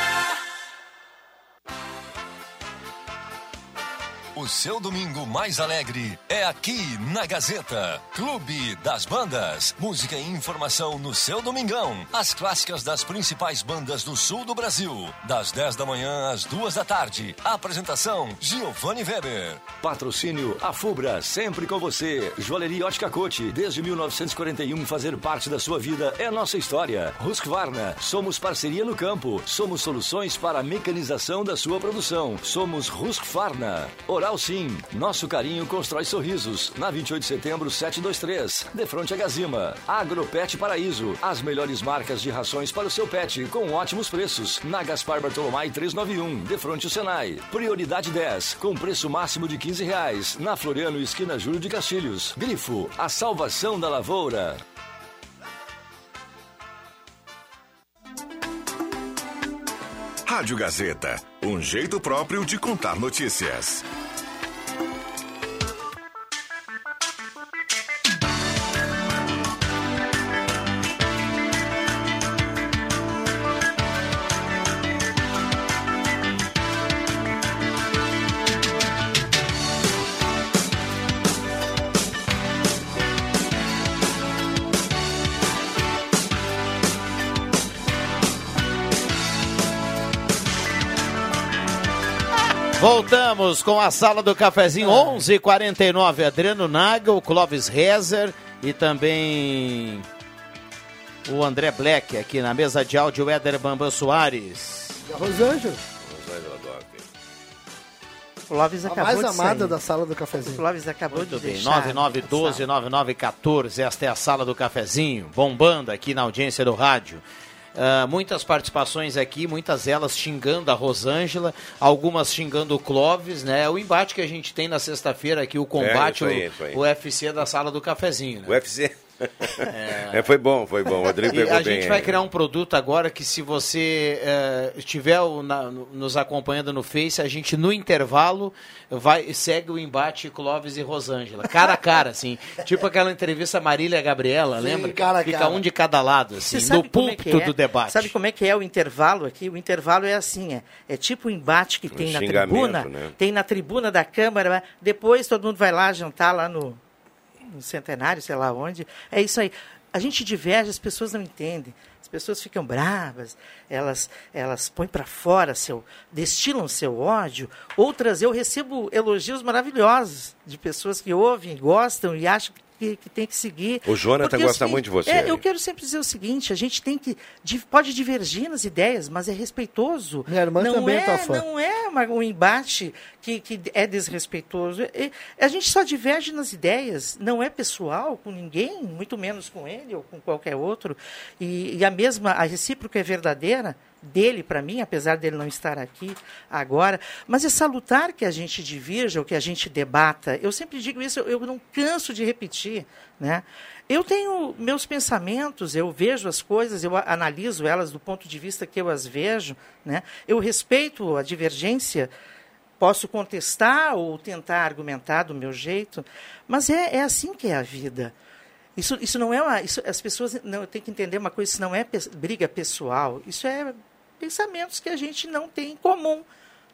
O seu domingo mais alegre é aqui na Gazeta. Clube das Bandas. Música e informação no seu domingão. As clássicas das principais bandas do sul do Brasil. Das 10 da manhã às 2 da tarde. Apresentação: Giovanni Weber. Patrocínio A Fubra, sempre com você. Joalheria Ótica Cote, desde 1941, fazer parte da sua vida é nossa história. Husqvarna, somos parceria no campo. Somos soluções para a mecanização da sua produção. Somos Husqvarna. Oral Sim, nosso carinho constrói sorrisos. Na 28 de setembro, 723, de frente a Gazima. Agropet Paraíso, as melhores marcas de rações para o seu pet, com ótimos preços. Na Gaspar Bartolomai 391, de frente ao Senai. Prioridade 10, com preço máximo de 15 reais. Na Floriano, esquina Júlio de Castilhos. Grifo, a salvação da lavoura. Rádio Gazeta, um jeito próprio de contar notícias. Voltamos com a sala do cafezinho 11:49 Adriano Nagel, Clóvis Rezer e também o André Black aqui na mesa de áudio Éder Bambam Soares. Da Rosângela. Rosângela adora. O Clóvis A acabou mais de amada sair. da sala do cafezinho. O Clóvis acabou Muito de bem, deixar. 9912-9914, esta é a sala do cafezinho, bombando aqui na audiência do rádio. Ah, muitas participações aqui, muitas elas xingando a Rosângela, algumas xingando o Clóvis, né? É o embate que a gente tem na sexta-feira aqui, o combate, É, aí, o- o, UFC da sala do cafezinho. Né? O UFC. É, foi bom, foi bom. O Rodrigo E pegou a bem. gente vai criar um produto agora que se você eh, estiver na- no- nos acompanhando no Face, a gente no intervalo vai segue o embate Clóvis e Rosângela, cara a cara, assim, tipo aquela entrevista Marília e Gabriela, Sim, lembra? cara a Fica cara. um de cada lado, assim, no é púlpito é? do debate. Sabe como é que é o intervalo aqui? O intervalo é assim, é, é tipo o embate que tem na xingamento, tribuna, né? tem na tribuna da Câmara, depois todo mundo vai lá jantar lá no, no Centenário, sei lá onde. É isso aí. A gente diverge, as pessoas não entendem. As pessoas ficam bravas, elas, elas põem para fora, seu, destilam seu ódio. Outras, eu recebo elogios maravilhosos de pessoas que ouvem, gostam e acham que, que tem que seguir. O Jonathan Porque é gosta muito de você, É, eu quero sempre dizer o seguinte: a gente tem que. Pode divergir nas ideias, mas é respeitoso. Minha irmã não também é, tua fã. Não é uma- um embate que, que é desrespeitoso. E- a gente só diverge nas ideias, não é pessoal com ninguém, muito menos com ele ou com qualquer outro. E, e a mesma, a recíproca é verdadeira dele para mim, apesar dele não estar aqui agora. Mas é salutar que a gente divirja, ou que a gente debata. Eu sempre digo isso, eu, não canso de repetir, né? Eu tenho meus pensamentos, eu vejo as coisas, eu analiso elas do ponto de vista que eu as vejo, né? Eu respeito a divergência, posso contestar ou tentar argumentar do meu jeito, mas é, é assim que é a vida. Isso, isso não é uma. Isso, as pessoas não têm que entender uma coisa, isso não é pes- briga pessoal, isso é pensamentos que a gente não tem em comum.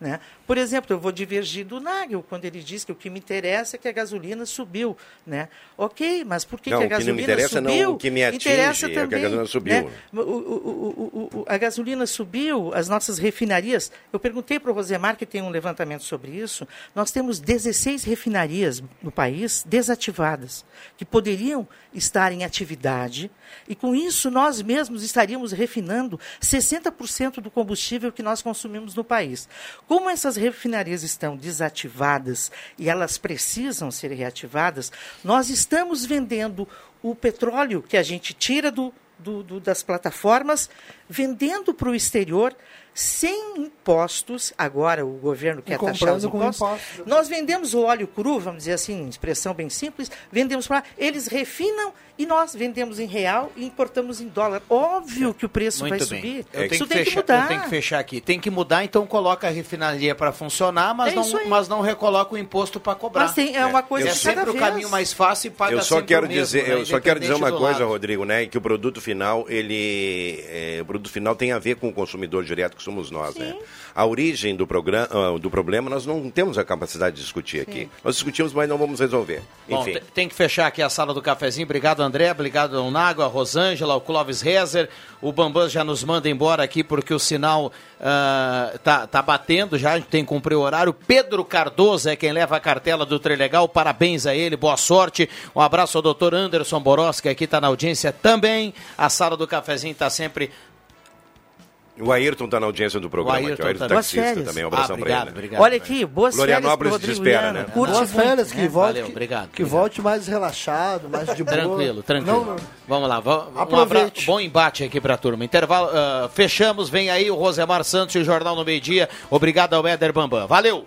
Né? Por exemplo, eu vou divergir do Nagel quando ele diz que o que me interessa é que a gasolina subiu. Né? Ok, mas por que, Não, que a o que não gasolina me interessa não subiu? o que me atinge, interessa é que a também, gasolina subiu. né? O- o- o- o- o- a gasolina subiu, as nossas refinarias. Eu perguntei para o Rosemar, que tem um levantamento sobre isso. Nós temos 16 refinarias no país desativadas, que poderiam estar em atividade, e com isso nós mesmos estaríamos refinando 60% do combustível que nós consumimos no país. Como essas refinarias estão desativadas e elas precisam ser reativadas, nós estamos vendendo o petróleo que a gente tira do, do- do- das plataformas, vendendo para o exterior sem impostos. Agora o governo quer taxar os impostos. impostos. Nós vendemos o óleo cru, vamos dizer assim, expressão bem simples, vendemos para eles refinam e nós vendemos em real e importamos em dólar. Óbvio que o preço Muito vai bem. subir. Eu Isso tenho, tem que que fechar, mudar. tenho que fechar aqui. Tem que mudar, então coloca a refinaria para funcionar, mas, É não, mas não recoloca o imposto para cobrar. Mas tem- é uma coisa é de sempre cada o vez. caminho mais fácil e paga eu só quero o mesmo, dizer, né? eu só quero dizer uma coisa, lado. Rodrigo, né, que o produto final ele, é, o produto final tem a ver com o consumidor direto que somos nós, né? A origem do programa, ah, do problema nós não temos a capacidade de discutir aqui. Nós discutimos, mas não vamos resolver. Bom, Enfim. te- tem que fechar aqui a sala do cafezinho. Obrigado, André. Obrigado, Nago, a Rosângela, ao Clóvis Rezer. O Bambam já nos manda embora aqui porque o sinal ah, tá, tá batendo já. A gente tem que cumprir o horário. Pedro Cardoso é quem leva a cartela do Trilegal. Parabéns a ele, boa sorte. Um abraço ao doutor Anderson Boros, que aqui está na audiência também. A sala do cafezinho está sempre O Ayrton está na audiência do programa. O aqui. Ayrton o Ayrton também. taxista Boas férias. também. Um abração Ah, obrigado, ele. obrigado. Olha aqui, boas Florianópolis férias pro te espera, né? Curte Boas muito, férias, que né? volte, Valeu, que, obrigado, que obrigado. volte mais relaxado, mais de boa. Tranquilo, tranquilo. Não, não. Vamos lá, vamos, um abraço, bom embate aqui pra turma. Intervalo, ah, fechamos, vem aí o Rosemar Santos e o Jornal no Meio Dia. Obrigado ao Éder Bambam. Valeu!